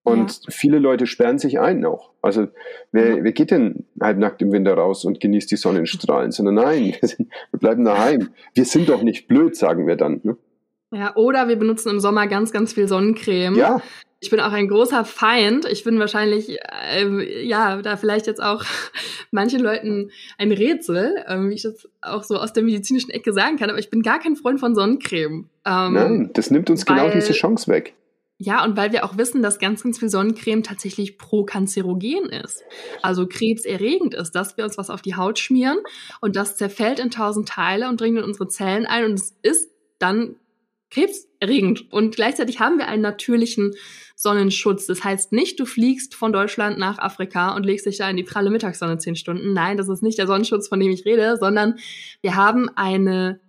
Und ja. viele Leute sperren sich ein auch. Also wer, wer geht denn halbnackt im Winter raus und genießt die Sonnenstrahlen? Sondern nein, wir, sind, wir bleiben daheim. Wir sind doch nicht blöd, sagen wir dann. Ne? Ja, oder wir benutzen im Sommer ganz, ganz viel Sonnencreme. Ja. Ich bin auch ein großer Feind. Ich bin wahrscheinlich, äh, ja, da vielleicht jetzt auch manchen Leuten ein Rätsel, äh, wie ich das auch so aus der medizinischen Ecke sagen kann, aber ich bin gar kein Freund von Sonnencreme. Ähm, Nein, das nimmt uns genau diese Chance weg. Ja, und weil wir auch wissen, dass ganz, ganz viel Sonnencreme tatsächlich prokanzerogen ist. Also krebserregend ist, dass wir uns was auf die Haut schmieren und das zerfällt in tausend Teile und dringt in unsere Zellen ein und es ist dann krebserregend. Und gleichzeitig haben wir einen natürlichen Sonnenschutz. Das heißt nicht, du fliegst von Deutschland nach Afrika und legst dich da in die pralle Mittagssonne zehn Stunden. Nein, das ist nicht der Sonnenschutz, von dem ich rede, sondern wir haben eine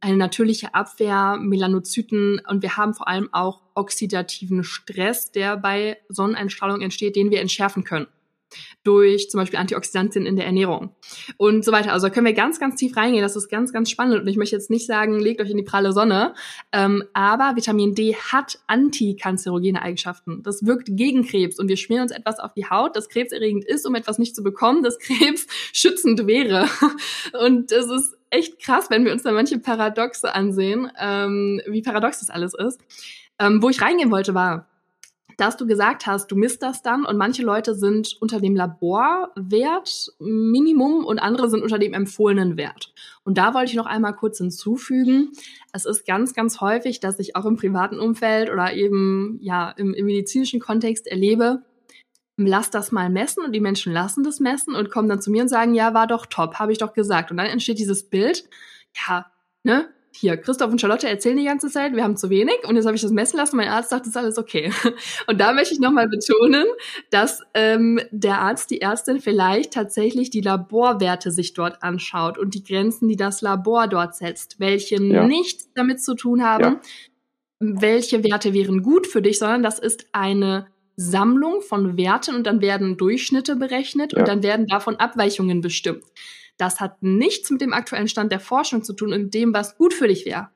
eine natürliche Abwehr, Melanozyten und wir haben vor allem auch oxidativen Stress, der bei Sonneneinstrahlung entsteht, den wir entschärfen können durch zum Beispiel Antioxidantien in der Ernährung und so weiter. Also da können wir ganz, ganz tief reingehen. Das ist ganz, ganz spannend. Und ich möchte jetzt nicht sagen, legt euch in die pralle Sonne, ähm, aber Vitamin D hat antikanzerogene Eigenschaften. Das wirkt gegen Krebs und wir schmieren uns etwas auf die Haut, das krebserregend ist, um etwas nicht zu bekommen, das Krebs schützend wäre. Und es ist echt krass, wenn wir uns da manche Paradoxe ansehen, ähm, wie paradox das alles ist. Ähm, wo ich reingehen wollte, war, dass du gesagt hast, du misst das dann und manche Leute sind unter dem Laborwert Minimum und andere sind unter dem empfohlenen Wert. Und da wollte ich noch einmal kurz hinzufügen, es ist ganz, ganz häufig, dass ich auch im privaten Umfeld oder eben ja im, im medizinischen Kontext erlebe, lass das mal messen und die Menschen lassen das messen und kommen dann zu mir und sagen, ja, war doch top, habe ich doch gesagt. Und dann entsteht dieses Bild, ja, ne, hier, Christoph und Charlotte erzählen die ganze Zeit, wir haben zu wenig und jetzt habe ich das messen lassen, mein Arzt sagt, das ist alles okay. Und da möchte ich nochmal betonen, dass ähm, der Arzt, die Ärztin vielleicht tatsächlich die Laborwerte sich dort anschaut und die Grenzen, die das Labor dort setzt, welche ja. nichts damit zu tun haben, ja. welche Werte wären gut für dich, sondern das ist eine Sammlung von Werten und dann werden Durchschnitte berechnet ja. und dann werden davon Abweichungen bestimmt. Das hat nichts mit dem aktuellen Stand der Forschung zu tun und dem, was gut für dich wäre.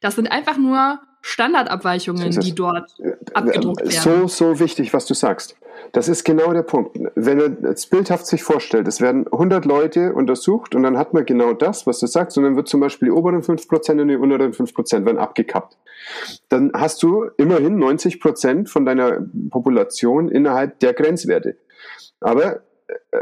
Das sind einfach nur Standardabweichungen, die dort äh, abgedruckt werden. So, so wichtig, was du sagst. Das ist genau der Punkt. Wenn er es bildhaft sich vorstellt, es werden 100 Leute untersucht und dann hat man genau das, was du sagst, und dann wird zum Beispiel die oberen 5% und die unteren 5% werden abgekappt. Dann hast du immerhin 90% von deiner Population innerhalb der Grenzwerte. Aber äh,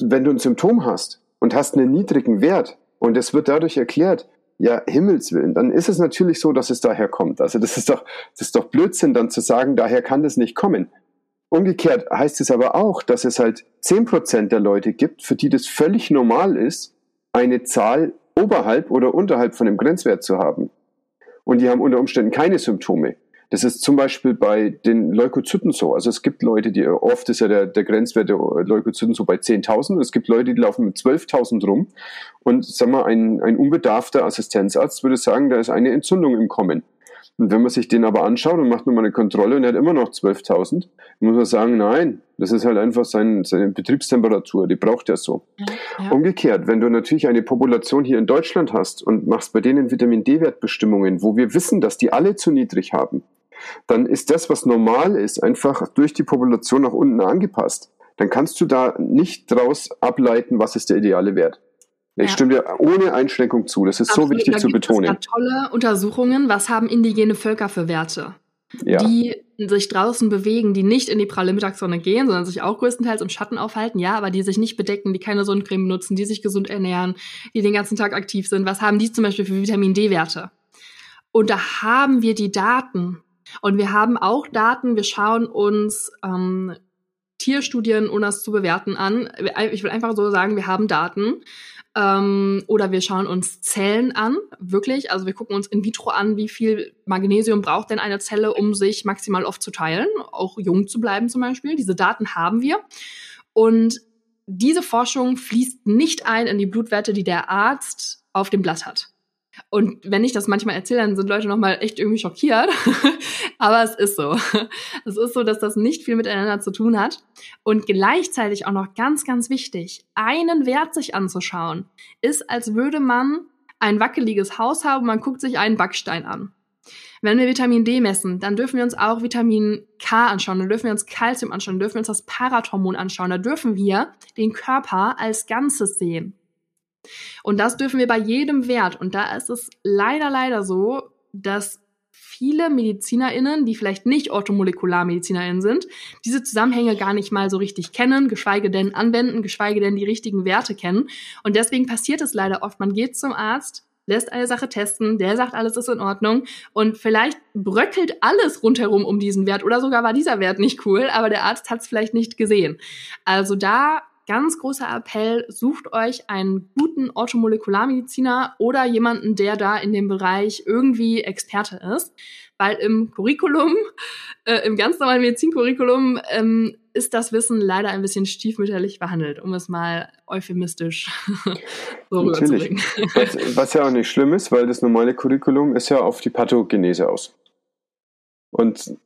wenn du ein Symptom hast, und hast einen niedrigen Wert und es wird dadurch erklärt, ja, Himmelswillen, dann ist es natürlich so, dass es daher kommt. Also das ist doch, das ist doch Blödsinn, dann zu sagen, daher kann das nicht kommen. Umgekehrt heißt es aber auch, dass es halt zehn Prozent der Leute gibt, für die das völlig normal ist, eine Zahl oberhalb oder unterhalb von dem Grenzwert zu haben. Und die haben unter Umständen keine Symptome. Das ist zum Beispiel bei den Leukozyten so. Also es gibt Leute, die oft ist ja der, der Grenzwert der Leukozyten so bei 10.000. Es gibt Leute, die laufen mit 12.000 rum. Und sagen wir, ein, ein unbedarfter Assistenzarzt würde sagen, da ist eine Entzündung im Kommen. Und wenn man sich den aber anschaut und macht nochmal eine Kontrolle und er hat immer noch 12.000, muss man sagen, nein, das ist halt einfach sein, seine Betriebstemperatur, die braucht er so. Ja. Umgekehrt, wenn du natürlich eine Population hier in Deutschland hast und machst bei denen Vitamin D-Wertbestimmungen, wo wir wissen, dass die alle zu niedrig haben, dann ist das, was normal ist, einfach durch die Population nach unten angepasst. Dann kannst du da nicht draus ableiten, was ist der ideale Wert. Ich ja. stimme dir ohne Einschränkung zu. Das ist Absolut, so wichtig da zu betonen. Es tolle Untersuchungen. Was haben indigene Völker für Werte? Ja. Die sich draußen bewegen, die nicht in die pralle Mittagssonne gehen, sondern sich auch größtenteils im Schatten aufhalten, ja, aber die sich nicht bedecken, die keine Sonnencreme nutzen, die sich gesund ernähren, die den ganzen Tag aktiv sind. Was haben die zum Beispiel für Vitamin D-Werte? Und da haben wir die Daten. Und wir haben auch Daten, wir schauen uns ähm, Tierstudien, ohne das zu bewerten, an. Ich will einfach so sagen, wir haben Daten. Ähm, oder wir schauen uns Zellen an, wirklich. Also wir gucken uns in vitro an, wie viel Magnesium braucht denn eine Zelle, um sich maximal oft zu teilen, auch jung zu bleiben zum Beispiel. Diese Daten haben wir. Und diese Forschung fließt nicht ein in die Blutwerte, die der Arzt auf dem Blatt hat. Und wenn ich das manchmal erzähle, dann sind Leute nochmal echt irgendwie schockiert. Aber es ist so. Es ist so, dass das nicht viel miteinander zu tun hat. Und gleichzeitig auch noch ganz, ganz wichtig, einen Wert sich anzuschauen, ist, als würde man ein wackeliges Haus haben, man guckt sich einen Backstein an. Wenn wir Vitamin D messen, dann dürfen wir uns auch Vitamin K anschauen, dann dürfen wir uns Kalzium anschauen, dann dürfen wir uns das Parathormon anschauen, da dürfen wir den Körper als Ganzes sehen. Und das dürfen wir bei jedem Wert. Und da ist es leider, leider so, dass viele MedizinerInnen, die vielleicht nicht OrthomolekularmedizinerInnen sind, diese Zusammenhänge gar nicht mal so richtig kennen, geschweige denn anwenden, geschweige denn die richtigen Werte kennen. Und deswegen passiert es leider oft. Man geht zum Arzt, lässt eine Sache testen, der sagt, alles ist in Ordnung und vielleicht bröckelt alles rundherum um diesen Wert oder sogar war dieser Wert nicht cool, aber der Arzt hat es vielleicht nicht gesehen. Also da ganz großer Appell, sucht euch einen guten Orthomolekularmediziner oder jemanden, der da in dem Bereich irgendwie Experte ist. Weil im Curriculum, äh, im ganz normalen Medizincurriculum, ähm, ist das Wissen leider ein bisschen stiefmütterlich behandelt, um es mal euphemistisch so rüberzubringen. Was, was ja auch nicht schlimm ist, weil das normale Curriculum ist ja auf die Pathogenese aus. Und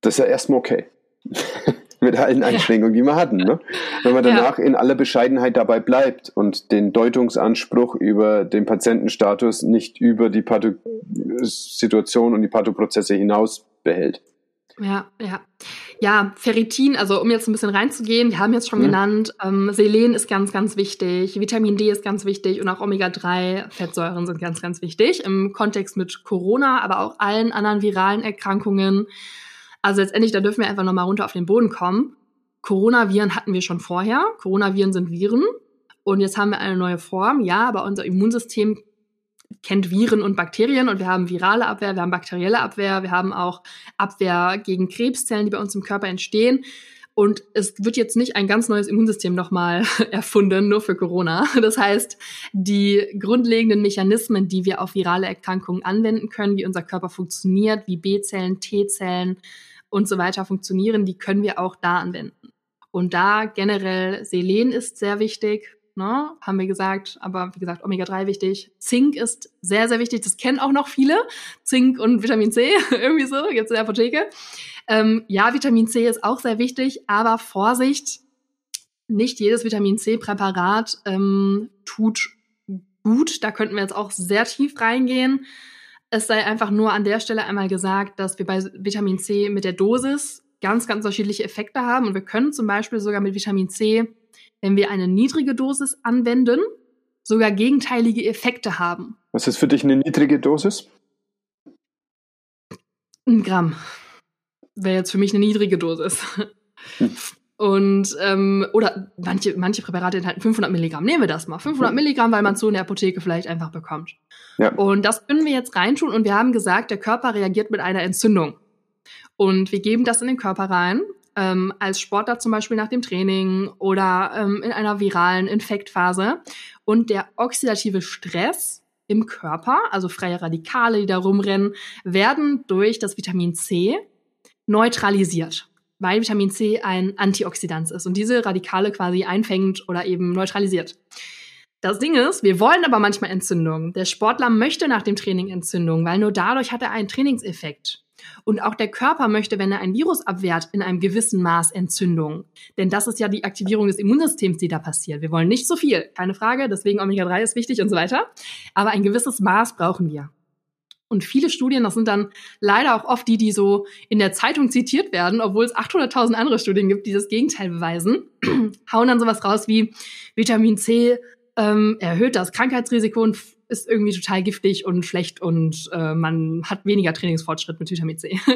das ist ja erstmal okay mit allen Einschränkungen, die wir hatten. Ne? Wenn man danach ja. in aller Bescheidenheit dabei bleibt und den Deutungsanspruch über den Patientenstatus nicht über die Pathosituation und die Pathoprozesse hinaus behält. Ja, ja. Ja, Ferritin, also um jetzt ein bisschen reinzugehen, wir haben jetzt schon mhm. genannt, ähm, Selen ist ganz, ganz wichtig, Vitamin D ist ganz wichtig und auch Omega-3-Fettsäuren sind ganz, ganz wichtig im Kontext mit Corona, aber auch allen anderen viralen Erkrankungen. Also letztendlich, da dürfen wir einfach nochmal runter auf den Boden kommen. Coronaviren hatten wir schon vorher. Coronaviren sind Viren. Und jetzt haben wir eine neue Form. Ja, aber unser Immunsystem kennt Viren und Bakterien und wir haben virale Abwehr, wir haben bakterielle Abwehr, wir haben auch Abwehr gegen Krebszellen, die bei uns im Körper entstehen. Und es wird jetzt nicht ein ganz neues Immunsystem nochmal erfunden, nur für Corona. Das heißt, die grundlegenden Mechanismen, die wir auf virale Erkrankungen anwenden können, wie unser Körper funktioniert, wie B-Zellen, T-Zellen und so weiter funktionieren, die können wir auch da anwenden. Und da generell Selen ist sehr wichtig, ne, haben wir gesagt, aber wie gesagt, Omega-3 wichtig. Zink ist sehr, sehr wichtig, das kennen auch noch viele. Zink und Vitamin C, irgendwie so, jetzt in der Apotheke. Ähm, ja, Vitamin C ist auch sehr wichtig, aber Vorsicht, nicht jedes Vitamin C-Präparat ähm, tut gut. Da könnten wir jetzt auch sehr tief reingehen. Es sei einfach nur an der Stelle einmal gesagt, dass wir bei Vitamin C mit der Dosis ganz, ganz unterschiedliche Effekte haben. Und wir können zum Beispiel sogar mit Vitamin C, wenn wir eine niedrige Dosis anwenden, sogar gegenteilige Effekte haben. Was ist für dich eine niedrige Dosis? Ein Gramm wäre jetzt für mich eine niedrige Dosis. Hm. Und ähm, oder manche manche Präparate enthalten 500 Milligramm. Nehmen wir das mal, 500 Milligramm, weil man es so in der Apotheke vielleicht einfach bekommt. Ja. Und das können wir jetzt reintun und wir haben gesagt, der Körper reagiert mit einer Entzündung. Und wir geben das in den Körper rein ähm, als Sportler zum Beispiel nach dem Training oder ähm, in einer viralen Infektphase. Und der oxidative Stress im Körper, also freie Radikale, die da rumrennen, werden durch das Vitamin C neutralisiert, weil Vitamin C ein Antioxidant ist und diese Radikale quasi einfängt oder eben neutralisiert. Das Ding ist, wir wollen aber manchmal Entzündungen. Der Sportler möchte nach dem Training Entzündungen, weil nur dadurch hat er einen Trainingseffekt. Und auch der Körper möchte, wenn er ein Virus abwehrt, in einem gewissen Maß Entzündung. Denn das ist ja die Aktivierung des Immunsystems, die da passiert. Wir wollen nicht so viel, keine Frage, deswegen Omega-3 ist wichtig und so weiter. Aber ein gewisses Maß brauchen wir. Und viele Studien, das sind dann leider auch oft die, die so in der Zeitung zitiert werden, obwohl es 800.000 andere Studien gibt, die das Gegenteil beweisen, hauen dann sowas raus wie Vitamin C ähm, erhöht das Krankheitsrisiko und ist irgendwie total giftig und schlecht und äh, man hat weniger Trainingsfortschritt mit Vitamin C.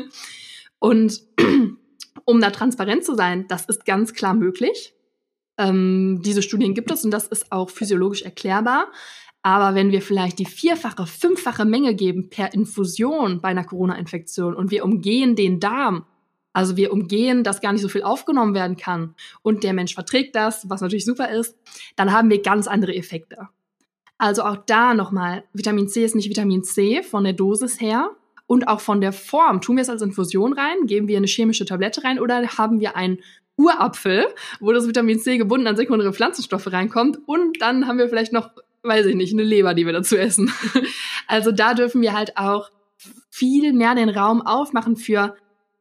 Und um da transparent zu sein, das ist ganz klar möglich. Ähm, diese Studien gibt es und das ist auch physiologisch erklärbar. Aber wenn wir vielleicht die vierfache, fünffache Menge geben per Infusion bei einer Corona-Infektion und wir umgehen den Darm, also wir umgehen, dass gar nicht so viel aufgenommen werden kann und der Mensch verträgt das, was natürlich super ist, dann haben wir ganz andere Effekte. Also auch da nochmal, Vitamin C ist nicht Vitamin C von der Dosis her und auch von der Form. Tun wir es als Infusion rein, geben wir eine chemische Tablette rein oder haben wir einen Urapfel, wo das Vitamin C gebunden an sekundäre Pflanzenstoffe reinkommt und dann haben wir vielleicht noch, weiß ich nicht, eine Leber, die wir dazu essen. Also da dürfen wir halt auch viel mehr den Raum aufmachen für,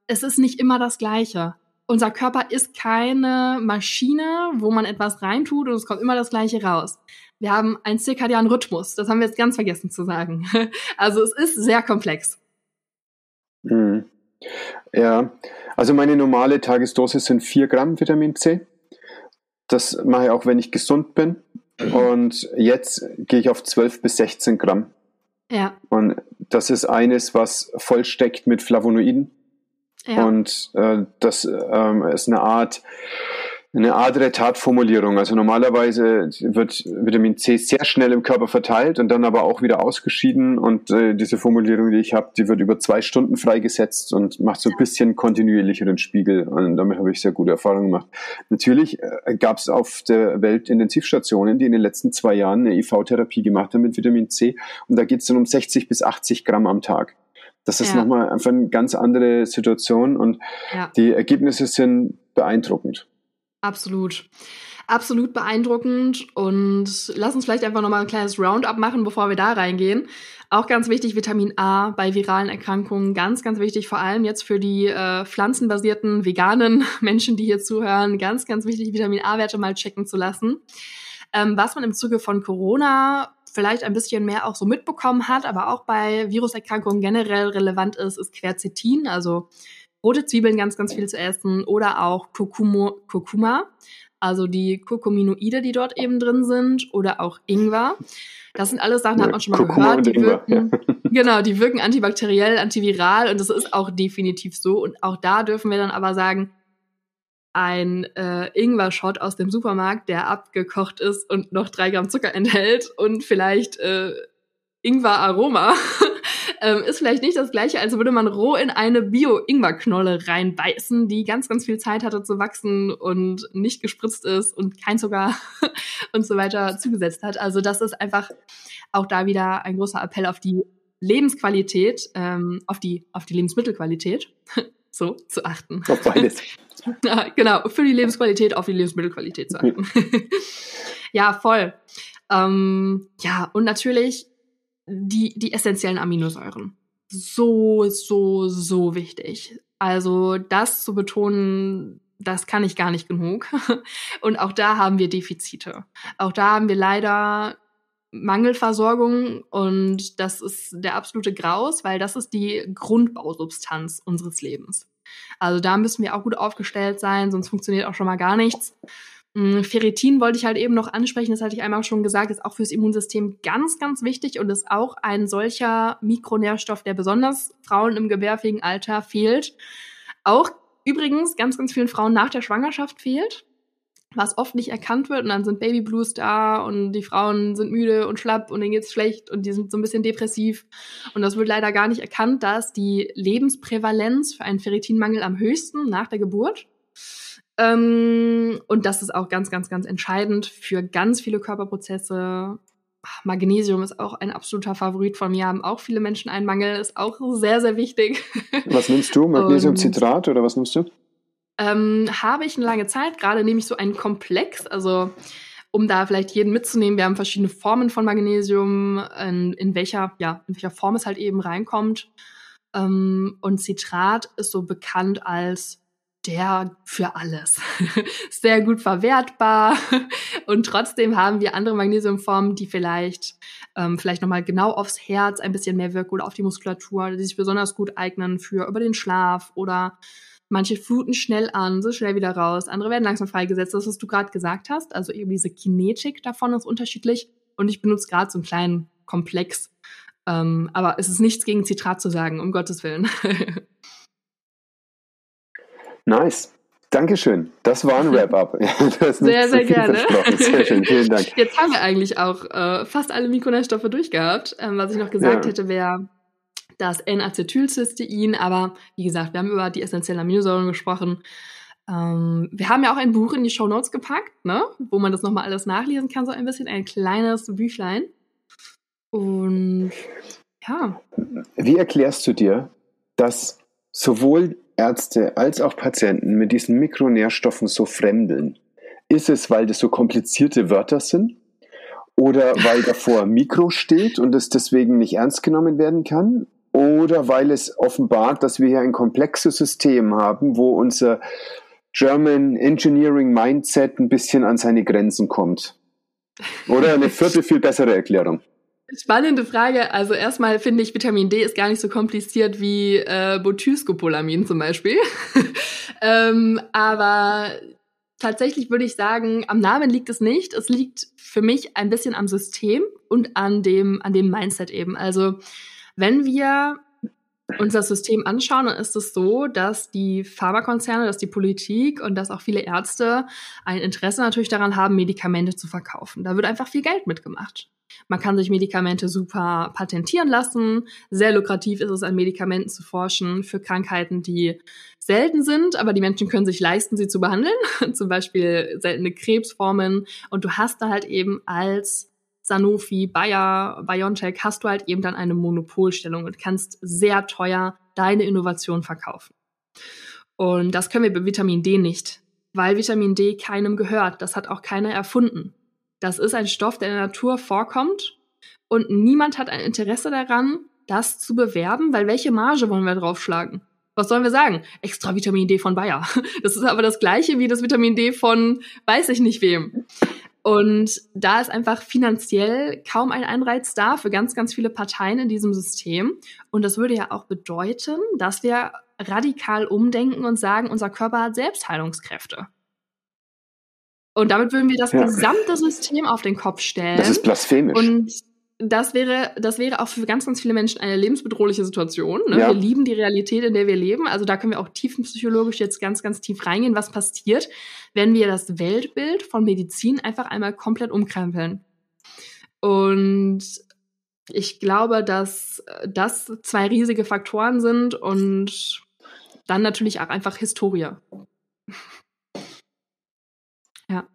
es ist nicht immer das Gleiche. Unser Körper ist keine Maschine, wo man etwas reintut und es kommt immer das Gleiche raus. Wir haben einen zirkadianen Rhythmus. Das haben wir jetzt ganz vergessen zu sagen. Also es ist sehr komplex. Mhm. Ja, also meine normale Tagesdosis sind 4 Gramm Vitamin C. Das mache ich auch, wenn ich gesund bin. Und jetzt gehe ich auf 12 bis 16 Gramm. Ja. Und das ist eines, was vollsteckt mit Flavonoiden. Ja. Und äh, das ähm, ist eine Art eine Art Retartformulierung. Also normalerweise wird Vitamin C sehr schnell im Körper verteilt und dann aber auch wieder ausgeschieden. Und äh, diese Formulierung, die ich habe, die wird über zwei Stunden freigesetzt und macht so ein bisschen kontinuierlicheren Spiegel. Und damit habe ich sehr gute Erfahrungen gemacht. Natürlich äh, gab es auf der Welt Intensivstationen, die in den letzten zwei Jahren eine IV-Therapie gemacht haben mit Vitamin C. Und da geht es dann um 60 bis 80 Gramm am Tag. Das ist ja. nochmal einfach eine ganz andere Situation und ja. die Ergebnisse sind beeindruckend. Absolut. Absolut beeindruckend. Und lass uns vielleicht einfach nochmal ein kleines Roundup machen, bevor wir da reingehen. Auch ganz wichtig, Vitamin A bei viralen Erkrankungen. Ganz, ganz wichtig, vor allem jetzt für die äh, pflanzenbasierten, veganen Menschen, die hier zuhören. Ganz, ganz wichtig, Vitamin A-Werte mal checken zu lassen. Ähm, was man im Zuge von Corona vielleicht ein bisschen mehr auch so mitbekommen hat, aber auch bei Viruserkrankungen generell relevant ist, ist Quercetin, also rote Zwiebeln ganz, ganz viel zu essen oder auch Kurkumo, Kurkuma, also die Kurkuminoide, die dort eben drin sind oder auch Ingwer. Das sind alles Sachen, hat man schon mal Kurkuma gehört. Die Ingwer, wirken, ja. genau, die wirken antibakteriell, antiviral und das ist auch definitiv so. Und auch da dürfen wir dann aber sagen, ein äh, Ingwer-Shot aus dem Supermarkt, der abgekocht ist und noch drei Gramm Zucker enthält und vielleicht äh, Ingwer-Aroma ähm, ist vielleicht nicht das gleiche, als würde man roh in eine Bio-Ingwer-Knolle reinbeißen, die ganz, ganz viel Zeit hatte zu wachsen und nicht gespritzt ist und kein Zucker und so weiter zugesetzt hat. Also das ist einfach auch da wieder ein großer Appell auf die Lebensqualität, ähm, auf die, auf die Lebensmittelqualität so zu achten. Auf beides. ja, genau, für die Lebensqualität, auf die Lebensmittelqualität zu achten. ja, voll. Ähm, ja, und natürlich die, die essentiellen Aminosäuren. So, so, so wichtig. Also das zu betonen, das kann ich gar nicht genug. Und auch da haben wir Defizite. Auch da haben wir leider Mangelversorgung und das ist der absolute Graus, weil das ist die Grundbausubstanz unseres Lebens. Also da müssen wir auch gut aufgestellt sein, sonst funktioniert auch schon mal gar nichts. Mm, Ferritin wollte ich halt eben noch ansprechen, das hatte ich einmal schon gesagt, ist auch fürs Immunsystem ganz, ganz wichtig und ist auch ein solcher Mikronährstoff, der besonders Frauen im gebärfähigen Alter fehlt. Auch übrigens ganz, ganz vielen Frauen nach der Schwangerschaft fehlt was oft nicht erkannt wird und dann sind Baby Blues da und die Frauen sind müde und schlapp und denen geht's schlecht und die sind so ein bisschen depressiv und das wird leider gar nicht erkannt, da ist die Lebensprävalenz für einen Ferritinmangel am höchsten nach der Geburt. Ähm, und das ist auch ganz, ganz, ganz entscheidend für ganz viele Körperprozesse. Magnesium ist auch ein absoluter Favorit von mir, haben auch viele Menschen einen Mangel, ist auch sehr, sehr wichtig. Was nimmst du? Magnesiumcitrat oder was nimmst du? ähm, habe ich eine lange Zeit. Gerade nehme ich so einen Komplex, also um da vielleicht jeden mitzunehmen. Wir haben verschiedene Formen von Magnesium, in, in welcher, ja, in welcher Form es halt eben reinkommt. Ähm, und Citrat ist so bekannt als der für alles. Sehr gut verwertbar. Und trotzdem haben wir andere Magnesiumformen, die vielleicht, ähm, vielleicht nochmal genau aufs Herz ein bisschen mehr wirken oder auf die Muskulatur, die sich besonders gut eignen für über den Schlaf oder Manche fluten schnell an, so schnell wieder raus. Andere werden langsam freigesetzt. Das, was du gerade gesagt hast, also eben diese Kinetik davon ist unterschiedlich. Und ich benutze gerade so einen kleinen Komplex. Ähm, aber es ist nichts gegen Zitrat zu sagen, um Gottes Willen. nice. Dankeschön. Das war ein Wrap-up. sehr, sehr gerne. Sehr schön. Vielen Dank. Jetzt haben wir eigentlich auch äh, fast alle Mikronährstoffe durchgehabt. Ähm, was ich noch gesagt ja. hätte, wäre das N-Acetylcystein, aber wie gesagt, wir haben über die essentiellen Aminosäuren gesprochen. Ähm, wir haben ja auch ein Buch in die Show Notes gepackt, ne? wo man das nochmal alles nachlesen kann, so ein bisschen, ein kleines Büchlein. Und ja. Wie erklärst du dir, dass sowohl Ärzte als auch Patienten mit diesen Mikronährstoffen so fremdeln? Ist es, weil das so komplizierte Wörter sind? Oder weil davor Mikro steht und es deswegen nicht ernst genommen werden kann? oder weil es offenbart, dass wir hier ein komplexes System haben, wo unser German Engineering Mindset ein bisschen an seine Grenzen kommt. Oder eine vierte, viel bessere Erklärung. Spannende Frage. Also erstmal finde ich, Vitamin D ist gar nicht so kompliziert wie äh, Butylscopolamin zum Beispiel. ähm, aber tatsächlich würde ich sagen, am Namen liegt es nicht. Es liegt für mich ein bisschen am System und an dem, an dem Mindset eben. Also wenn wir unser System anschauen, dann ist es so, dass die Pharmakonzerne, dass die Politik und dass auch viele Ärzte ein Interesse natürlich daran haben, Medikamente zu verkaufen. Da wird einfach viel Geld mitgemacht. Man kann sich Medikamente super patentieren lassen. Sehr lukrativ ist es, an Medikamenten zu forschen für Krankheiten, die selten sind, aber die Menschen können sich leisten, sie zu behandeln. Zum Beispiel seltene Krebsformen. Und du hast da halt eben als Sanofi, Bayer, BioNTech hast du halt eben dann eine Monopolstellung und kannst sehr teuer deine Innovation verkaufen. Und das können wir bei Vitamin D nicht, weil Vitamin D keinem gehört. Das hat auch keiner erfunden. Das ist ein Stoff, der in der Natur vorkommt und niemand hat ein Interesse daran, das zu bewerben, weil welche Marge wollen wir draufschlagen? Was sollen wir sagen? Extra Vitamin D von Bayer. Das ist aber das gleiche wie das Vitamin D von weiß ich nicht wem. Und da ist einfach finanziell kaum ein Anreiz da für ganz, ganz viele Parteien in diesem System. Und das würde ja auch bedeuten, dass wir radikal umdenken und sagen, unser Körper hat Selbstheilungskräfte. Und damit würden wir das ja. gesamte System auf den Kopf stellen. Das ist blasphemisch. Und das wäre, das wäre auch für ganz, ganz viele Menschen eine lebensbedrohliche Situation. Ne? Ja. Wir lieben die Realität, in der wir leben. Also da können wir auch tiefenpsychologisch jetzt ganz, ganz tief reingehen, was passiert, wenn wir das Weltbild von Medizin einfach einmal komplett umkrempeln. Und ich glaube, dass das zwei riesige Faktoren sind und dann natürlich auch einfach Historie. ja.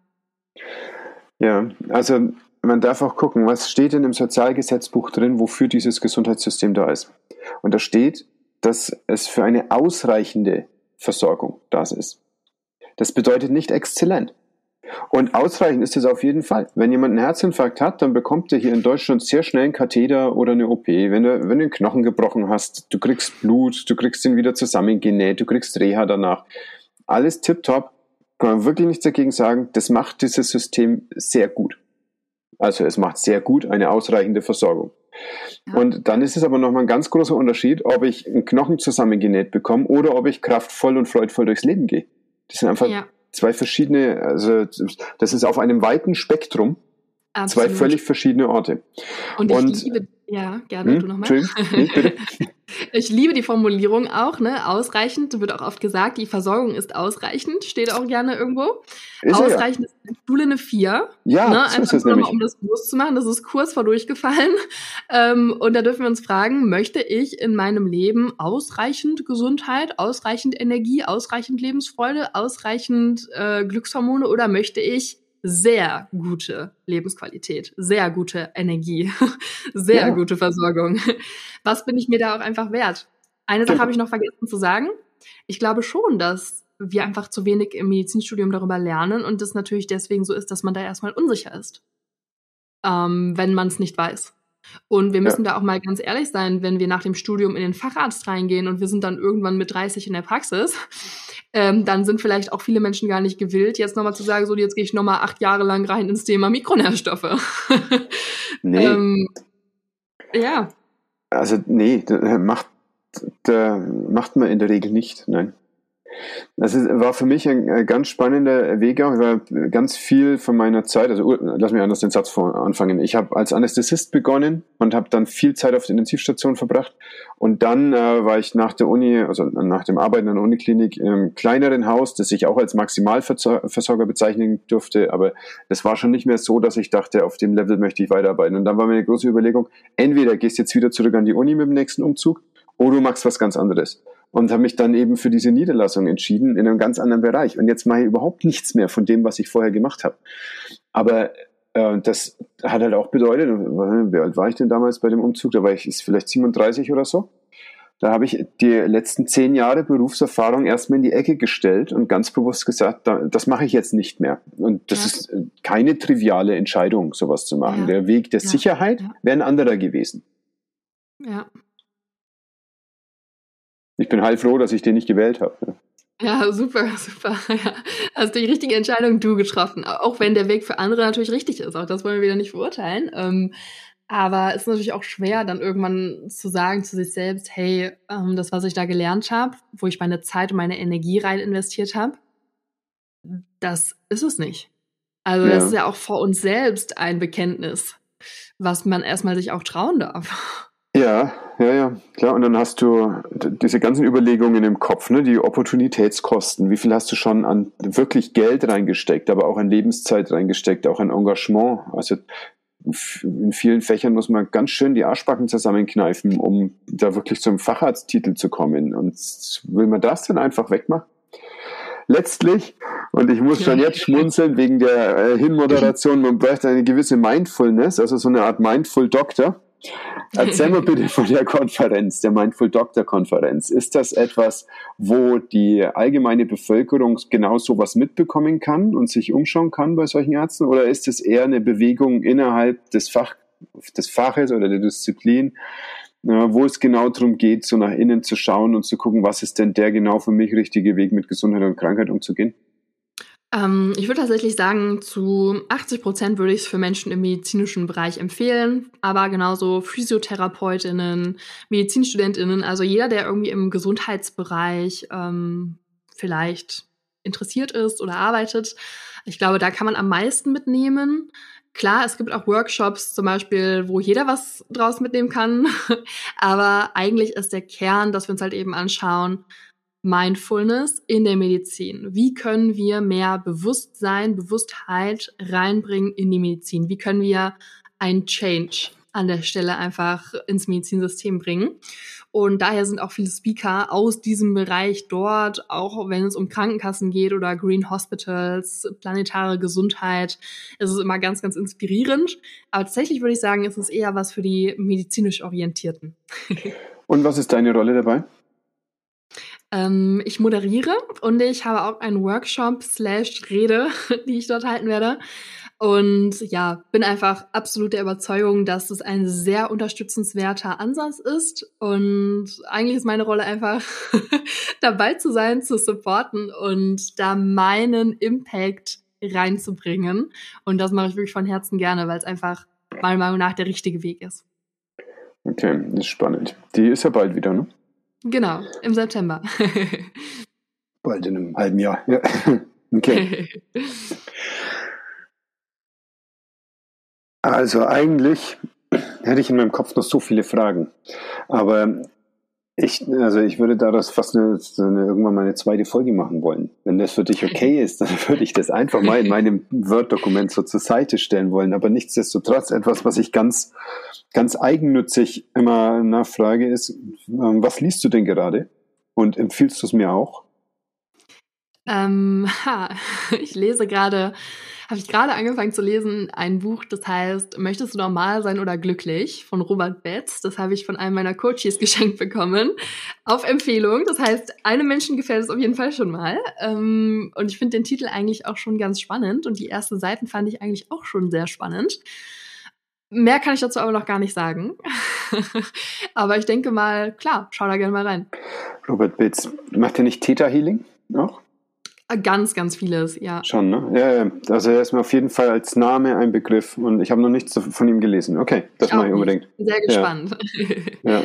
Ja, also man darf auch gucken, was steht denn im Sozialgesetzbuch drin, wofür dieses Gesundheitssystem da ist. Und da steht, dass es für eine ausreichende Versorgung da ist. Das bedeutet nicht exzellent. Und ausreichend ist es auf jeden Fall. Wenn jemand einen Herzinfarkt hat, dann bekommt er hier in Deutschland sehr schnell einen Katheter oder eine OP. Wenn du, wenn du den Knochen gebrochen hast, du kriegst Blut, du kriegst ihn wieder zusammengenäht, du kriegst Reha danach. Alles tipptopp. Kann man wirklich nichts dagegen sagen. Das macht dieses System sehr gut. Also es macht sehr gut eine ausreichende Versorgung. Ja. Und dann ist es aber nochmal ein ganz großer Unterschied, ob ich einen Knochen zusammengenäht bekomme oder ob ich kraftvoll und freudvoll durchs Leben gehe. Das sind einfach ja. zwei verschiedene, also das ist auf einem weiten Spektrum. Absolut. Zwei völlig verschiedene Orte. Und ich und, liebe, ja, gerne, hm, du nochmal. Nee, ich liebe die Formulierung auch, ne? Ausreichend, wird auch oft gesagt, die Versorgung ist ausreichend, steht auch gerne irgendwo. Ist ausreichend ja. ist in der Schule eine 4. Ja, ne? so ist es nämlich. um das bewusst zu machen, das ist kurz vor durchgefallen. Ähm, und da dürfen wir uns fragen, möchte ich in meinem Leben ausreichend Gesundheit, ausreichend Energie, ausreichend Lebensfreude, ausreichend äh, Glückshormone oder möchte ich sehr gute Lebensqualität, sehr gute Energie, sehr ja. gute Versorgung. Was bin ich mir da auch einfach wert? Eine Sache habe ich noch vergessen zu sagen. Ich glaube schon, dass wir einfach zu wenig im Medizinstudium darüber lernen und das natürlich deswegen so ist, dass man da erstmal unsicher ist, ähm, wenn man es nicht weiß. Und wir müssen ja. da auch mal ganz ehrlich sein, wenn wir nach dem Studium in den Facharzt reingehen und wir sind dann irgendwann mit 30 in der Praxis, ähm, dann sind vielleicht auch viele Menschen gar nicht gewillt, jetzt nochmal zu sagen, so jetzt gehe ich nochmal acht Jahre lang rein ins Thema Mikronährstoffe. nee. ähm, ja. Also nee, macht, macht man in der Regel nicht, nein. Das ist, war für mich ein ganz spannender Weg auch. Ich war ganz viel von meiner Zeit, also lass mich anders den Satz anfangen. Ich habe als Anästhesist begonnen und habe dann viel Zeit auf der Intensivstation verbracht. Und dann äh, war ich nach der Uni, also nach dem Arbeiten an der Uniklinik im kleineren Haus, das ich auch als Maximalversorger bezeichnen durfte. Aber das war schon nicht mehr so, dass ich dachte, auf dem Level möchte ich weiterarbeiten. Und dann war meine große Überlegung, entweder gehst jetzt wieder zurück an die Uni mit dem nächsten Umzug oder du machst was ganz anderes und habe mich dann eben für diese Niederlassung entschieden in einem ganz anderen Bereich. Und jetzt mache ich überhaupt nichts mehr von dem, was ich vorher gemacht habe. Aber äh, das hat halt auch bedeutet, wie alt war ich denn damals bei dem Umzug? Da war ich ist vielleicht 37 oder so. Da habe ich die letzten zehn Jahre Berufserfahrung erstmal in die Ecke gestellt und ganz bewusst gesagt, das mache ich jetzt nicht mehr. Und das ja. ist keine triviale Entscheidung, sowas zu machen. Ja. Der Weg der ja. Sicherheit wäre ein anderer gewesen. Ja. Ich bin heilfroh, dass ich den nicht gewählt habe. Ja, super, super. Ja. Hast die richtige Entscheidung du getroffen, auch wenn der Weg für andere natürlich richtig ist. Auch das wollen wir wieder nicht verurteilen. Ähm, aber es ist natürlich auch schwer, dann irgendwann zu sagen zu sich selbst, hey, ähm, das, was ich da gelernt habe, wo ich meine Zeit und meine Energie rein investiert habe, das ist es nicht. Also ja. das ist ja auch vor uns selbst ein Bekenntnis, was man erstmal sich auch trauen darf. Ja, ja, ja, klar. Und dann hast du diese ganzen Überlegungen im Kopf, ne? die Opportunitätskosten. Wie viel hast du schon an wirklich Geld reingesteckt, aber auch an Lebenszeit reingesteckt, auch an Engagement? Also in vielen Fächern muss man ganz schön die Arschbacken zusammenkneifen, um da wirklich zum Facharzttitel zu kommen. Und will man das dann einfach wegmachen? Letztlich, und ich muss schon jetzt schmunzeln wegen der äh, Hinmoderation, man braucht eine gewisse Mindfulness, also so eine Art Mindful Doctor Erzähl mal bitte von der Konferenz, der Mindful Doctor Konferenz. Ist das etwas, wo die allgemeine Bevölkerung genau sowas mitbekommen kann und sich umschauen kann bei solchen Ärzten? Oder ist es eher eine Bewegung innerhalb des, Fach, des Faches oder der Disziplin, wo es genau darum geht, so nach innen zu schauen und zu gucken, was ist denn der genau für mich richtige Weg, mit Gesundheit und Krankheit umzugehen? Ähm, ich würde tatsächlich sagen, zu 80 Prozent würde ich es für Menschen im medizinischen Bereich empfehlen, aber genauso Physiotherapeutinnen, Medizinstudentinnen, also jeder, der irgendwie im Gesundheitsbereich ähm, vielleicht interessiert ist oder arbeitet. Ich glaube, da kann man am meisten mitnehmen. Klar, es gibt auch Workshops zum Beispiel, wo jeder was draus mitnehmen kann. Aber eigentlich ist der Kern, dass wir uns halt eben anschauen, Mindfulness in der Medizin. Wie können wir mehr Bewusstsein, Bewusstheit reinbringen in die Medizin? Wie können wir ein Change an der Stelle einfach ins Medizinsystem bringen? Und daher sind auch viele Speaker aus diesem Bereich dort, auch wenn es um Krankenkassen geht oder Green Hospitals, planetare Gesundheit. Es ist immer ganz, ganz inspirierend. Aber tatsächlich würde ich sagen, es ist eher was für die medizinisch Orientierten. Und was ist deine Rolle dabei? Ähm, ich moderiere und ich habe auch einen Workshop slash Rede, die ich dort halten werde. Und ja, bin einfach absolut der Überzeugung, dass es ein sehr unterstützenswerter Ansatz ist. Und eigentlich ist meine Rolle einfach dabei zu sein, zu supporten und da meinen Impact reinzubringen. Und das mache ich wirklich von Herzen gerne, weil es einfach meiner Meinung nach der richtige Weg ist. Okay, das ist spannend. Die ist ja bald wieder, ne? Genau, im September. Bald in einem halben Jahr. Ja. Okay. Also eigentlich hätte ich in meinem Kopf noch so viele Fragen. Aber ich, also ich würde daraus fast eine, eine, irgendwann mal eine zweite Folge machen wollen. Wenn das für dich okay ist, dann würde ich das einfach mal in meinem Word-Dokument so zur Seite stellen wollen. Aber nichtsdestotrotz etwas, was ich ganz, ganz eigennützig immer nachfrage, ist, ähm, was liest du denn gerade? Und empfiehlst du es mir auch? Ähm, ha, ich lese gerade habe ich gerade angefangen zu lesen, ein Buch, das heißt Möchtest du normal sein oder glücklich von Robert Betz. Das habe ich von einem meiner Coaches geschenkt bekommen. Auf Empfehlung. Das heißt, einem Menschen gefällt es auf jeden Fall schon mal. Ähm, und ich finde den Titel eigentlich auch schon ganz spannend. Und die ersten Seiten fand ich eigentlich auch schon sehr spannend. Mehr kann ich dazu aber noch gar nicht sagen. aber ich denke mal, klar, schau da gerne mal rein. Robert Betz, macht er nicht Theta Healing noch? Ganz, ganz vieles, ja. Schon, ne? Ja, ja. Also er ist mir auf jeden Fall als Name ein Begriff und ich habe noch nichts von ihm gelesen. Okay, das mache ich unbedingt. Sehr gespannt. Ja.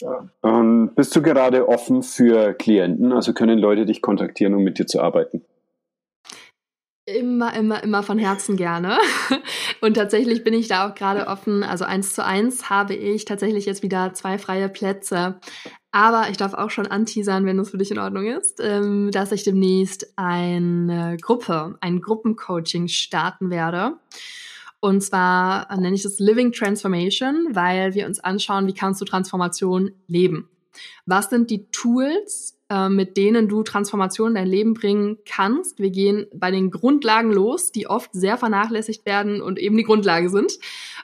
ja. Und bist du gerade offen für Klienten? Also können Leute dich kontaktieren, um mit dir zu arbeiten? Immer, immer, immer von Herzen gerne. Und tatsächlich bin ich da auch gerade offen. Also eins zu eins habe ich tatsächlich jetzt wieder zwei freie Plätze. Aber ich darf auch schon anteasern, wenn das für dich in Ordnung ist, ähm, dass ich demnächst eine Gruppe, ein Gruppencoaching starten werde. Und zwar nenne ich das Living Transformation, weil wir uns anschauen, wie kannst du Transformation leben. Was sind die Tools, äh, mit denen du Transformation in dein Leben bringen kannst. Wir gehen bei den Grundlagen los, die oft sehr vernachlässigt werden und eben die Grundlage sind.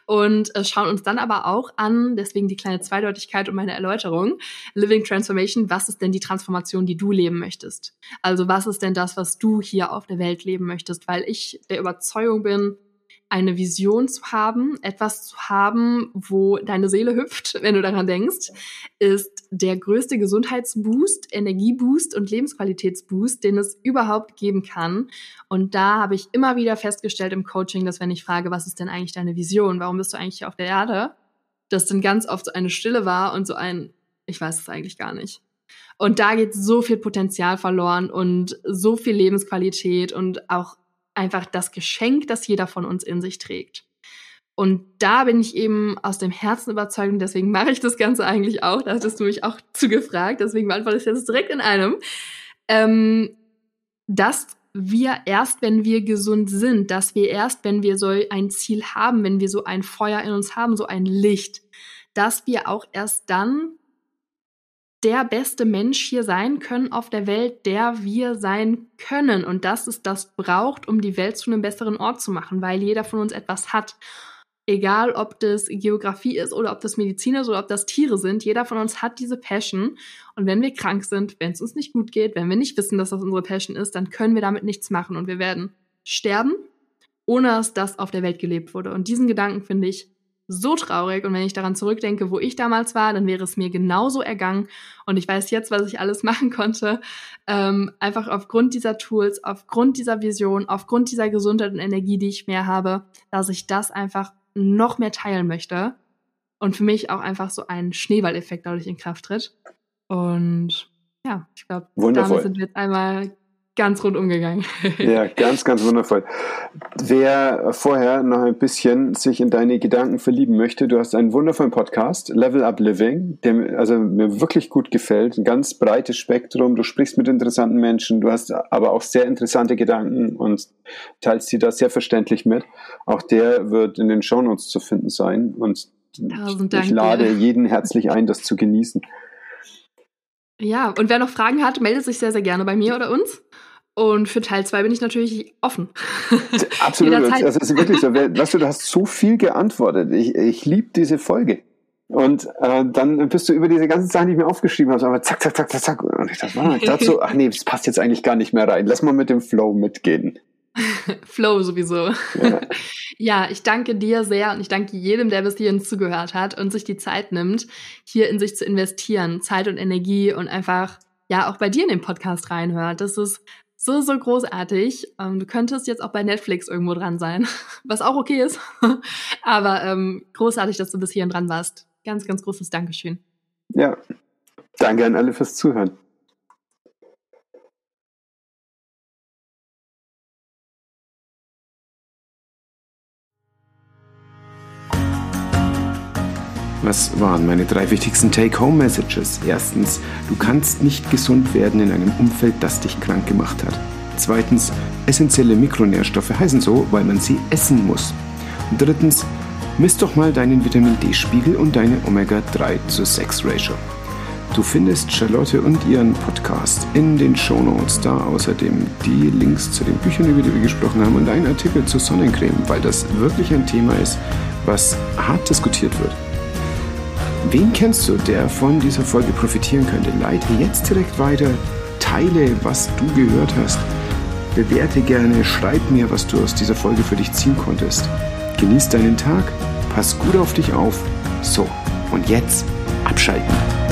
Und äh, schauen uns dann aber auch an, deswegen die kleine Zweideutigkeit und meine Erläuterung, Living Transformation, was ist denn die Transformation, die du leben möchtest? Also was ist denn das, was du hier auf der Welt leben möchtest? Weil ich der Überzeugung bin, eine Vision zu haben, etwas zu haben, wo deine Seele hüpft, wenn du daran denkst, ist der größte Gesundheitsboost, Energieboost und Lebensqualitätsboost, den es überhaupt geben kann. Und da habe ich immer wieder festgestellt im Coaching, dass wenn ich frage, was ist denn eigentlich deine Vision? Warum bist du eigentlich hier auf der Erde? Dass dann ganz oft so eine Stille war und so ein, ich weiß es eigentlich gar nicht. Und da geht so viel Potenzial verloren und so viel Lebensqualität und auch einfach das Geschenk, das jeder von uns in sich trägt. Und da bin ich eben aus dem Herzen überzeugt und deswegen mache ich das Ganze eigentlich auch. Da hattest du mich auch zugefragt, deswegen beantworte ich das direkt in einem. Ähm, dass wir erst, wenn wir gesund sind, dass wir erst, wenn wir so ein Ziel haben, wenn wir so ein Feuer in uns haben, so ein Licht, dass wir auch erst dann der beste Mensch hier sein können auf der Welt, der wir sein können. Und dass es das braucht, um die Welt zu einem besseren Ort zu machen, weil jeder von uns etwas hat. Egal, ob das Geografie ist oder ob das Medizin ist oder ob das Tiere sind, jeder von uns hat diese Passion. Und wenn wir krank sind, wenn es uns nicht gut geht, wenn wir nicht wissen, dass das unsere Passion ist, dann können wir damit nichts machen und wir werden sterben, ohne dass das auf der Welt gelebt wurde. Und diesen Gedanken finde ich so traurig. Und wenn ich daran zurückdenke, wo ich damals war, dann wäre es mir genauso ergangen. Und ich weiß jetzt, was ich alles machen konnte. Ähm, einfach aufgrund dieser Tools, aufgrund dieser Vision, aufgrund dieser Gesundheit und Energie, die ich mehr habe, dass ich das einfach noch mehr teilen möchte. Und für mich auch einfach so ein Schneeballeffekt dadurch in Kraft tritt. Und ja, ich glaube, damit sind wir jetzt einmal ganz rund umgegangen. ja, ganz, ganz wundervoll. Wer vorher noch ein bisschen sich in deine Gedanken verlieben möchte, du hast einen wundervollen Podcast, Level Up Living, der also mir wirklich gut gefällt. Ein ganz breites Spektrum. Du sprichst mit interessanten Menschen, du hast aber auch sehr interessante Gedanken und teilst sie da sehr verständlich mit. Auch der wird in den Shownotes zu finden sein und ich lade jeden herzlich ein, das zu genießen. Ja, und wer noch Fragen hat, meldet sich sehr, sehr gerne bei mir oder uns. Und für Teil 2 bin ich natürlich offen. Absolut. das ist wirklich so. Weißt du, du hast so viel geantwortet. Ich, ich liebe diese Folge. Und äh, dann bist du über diese ganzen Sachen, die ich mir aufgeschrieben habe, aber zack, zack, zack, zack, zack. Und ich dachte, ah, dazu, ach nee, das passt jetzt eigentlich gar nicht mehr rein. Lass mal mit dem Flow mitgehen. Flow sowieso. Ja. ja, ich danke dir sehr und ich danke jedem, der bis hierhin zugehört hat und sich die Zeit nimmt, hier in sich zu investieren, Zeit und Energie und einfach ja auch bei dir in den Podcast reinhört. Das ist so, so großartig. Ähm, du könntest jetzt auch bei Netflix irgendwo dran sein, was auch okay ist. Aber ähm, großartig, dass du bis hierhin dran warst. Ganz, ganz großes Dankeschön. Ja, danke an alle fürs Zuhören. Was waren meine drei wichtigsten Take-Home-Messages? Erstens, du kannst nicht gesund werden in einem Umfeld, das dich krank gemacht hat. Zweitens, essentielle Mikronährstoffe heißen so, weil man sie essen muss. Und drittens, misst doch mal deinen Vitamin D-Spiegel und deine Omega-3 zu 6 Ratio. Du findest Charlotte und ihren Podcast in den Shownotes, da außerdem die Links zu den Büchern, über die wir gesprochen haben und einen Artikel zur Sonnencreme, weil das wirklich ein Thema ist, was hart diskutiert wird. Wen kennst du, der von dieser Folge profitieren könnte? Leite jetzt direkt weiter, teile, was du gehört hast, bewerte gerne, schreib mir, was du aus dieser Folge für dich ziehen konntest. Genieß deinen Tag, pass gut auf dich auf. So, und jetzt abschalten.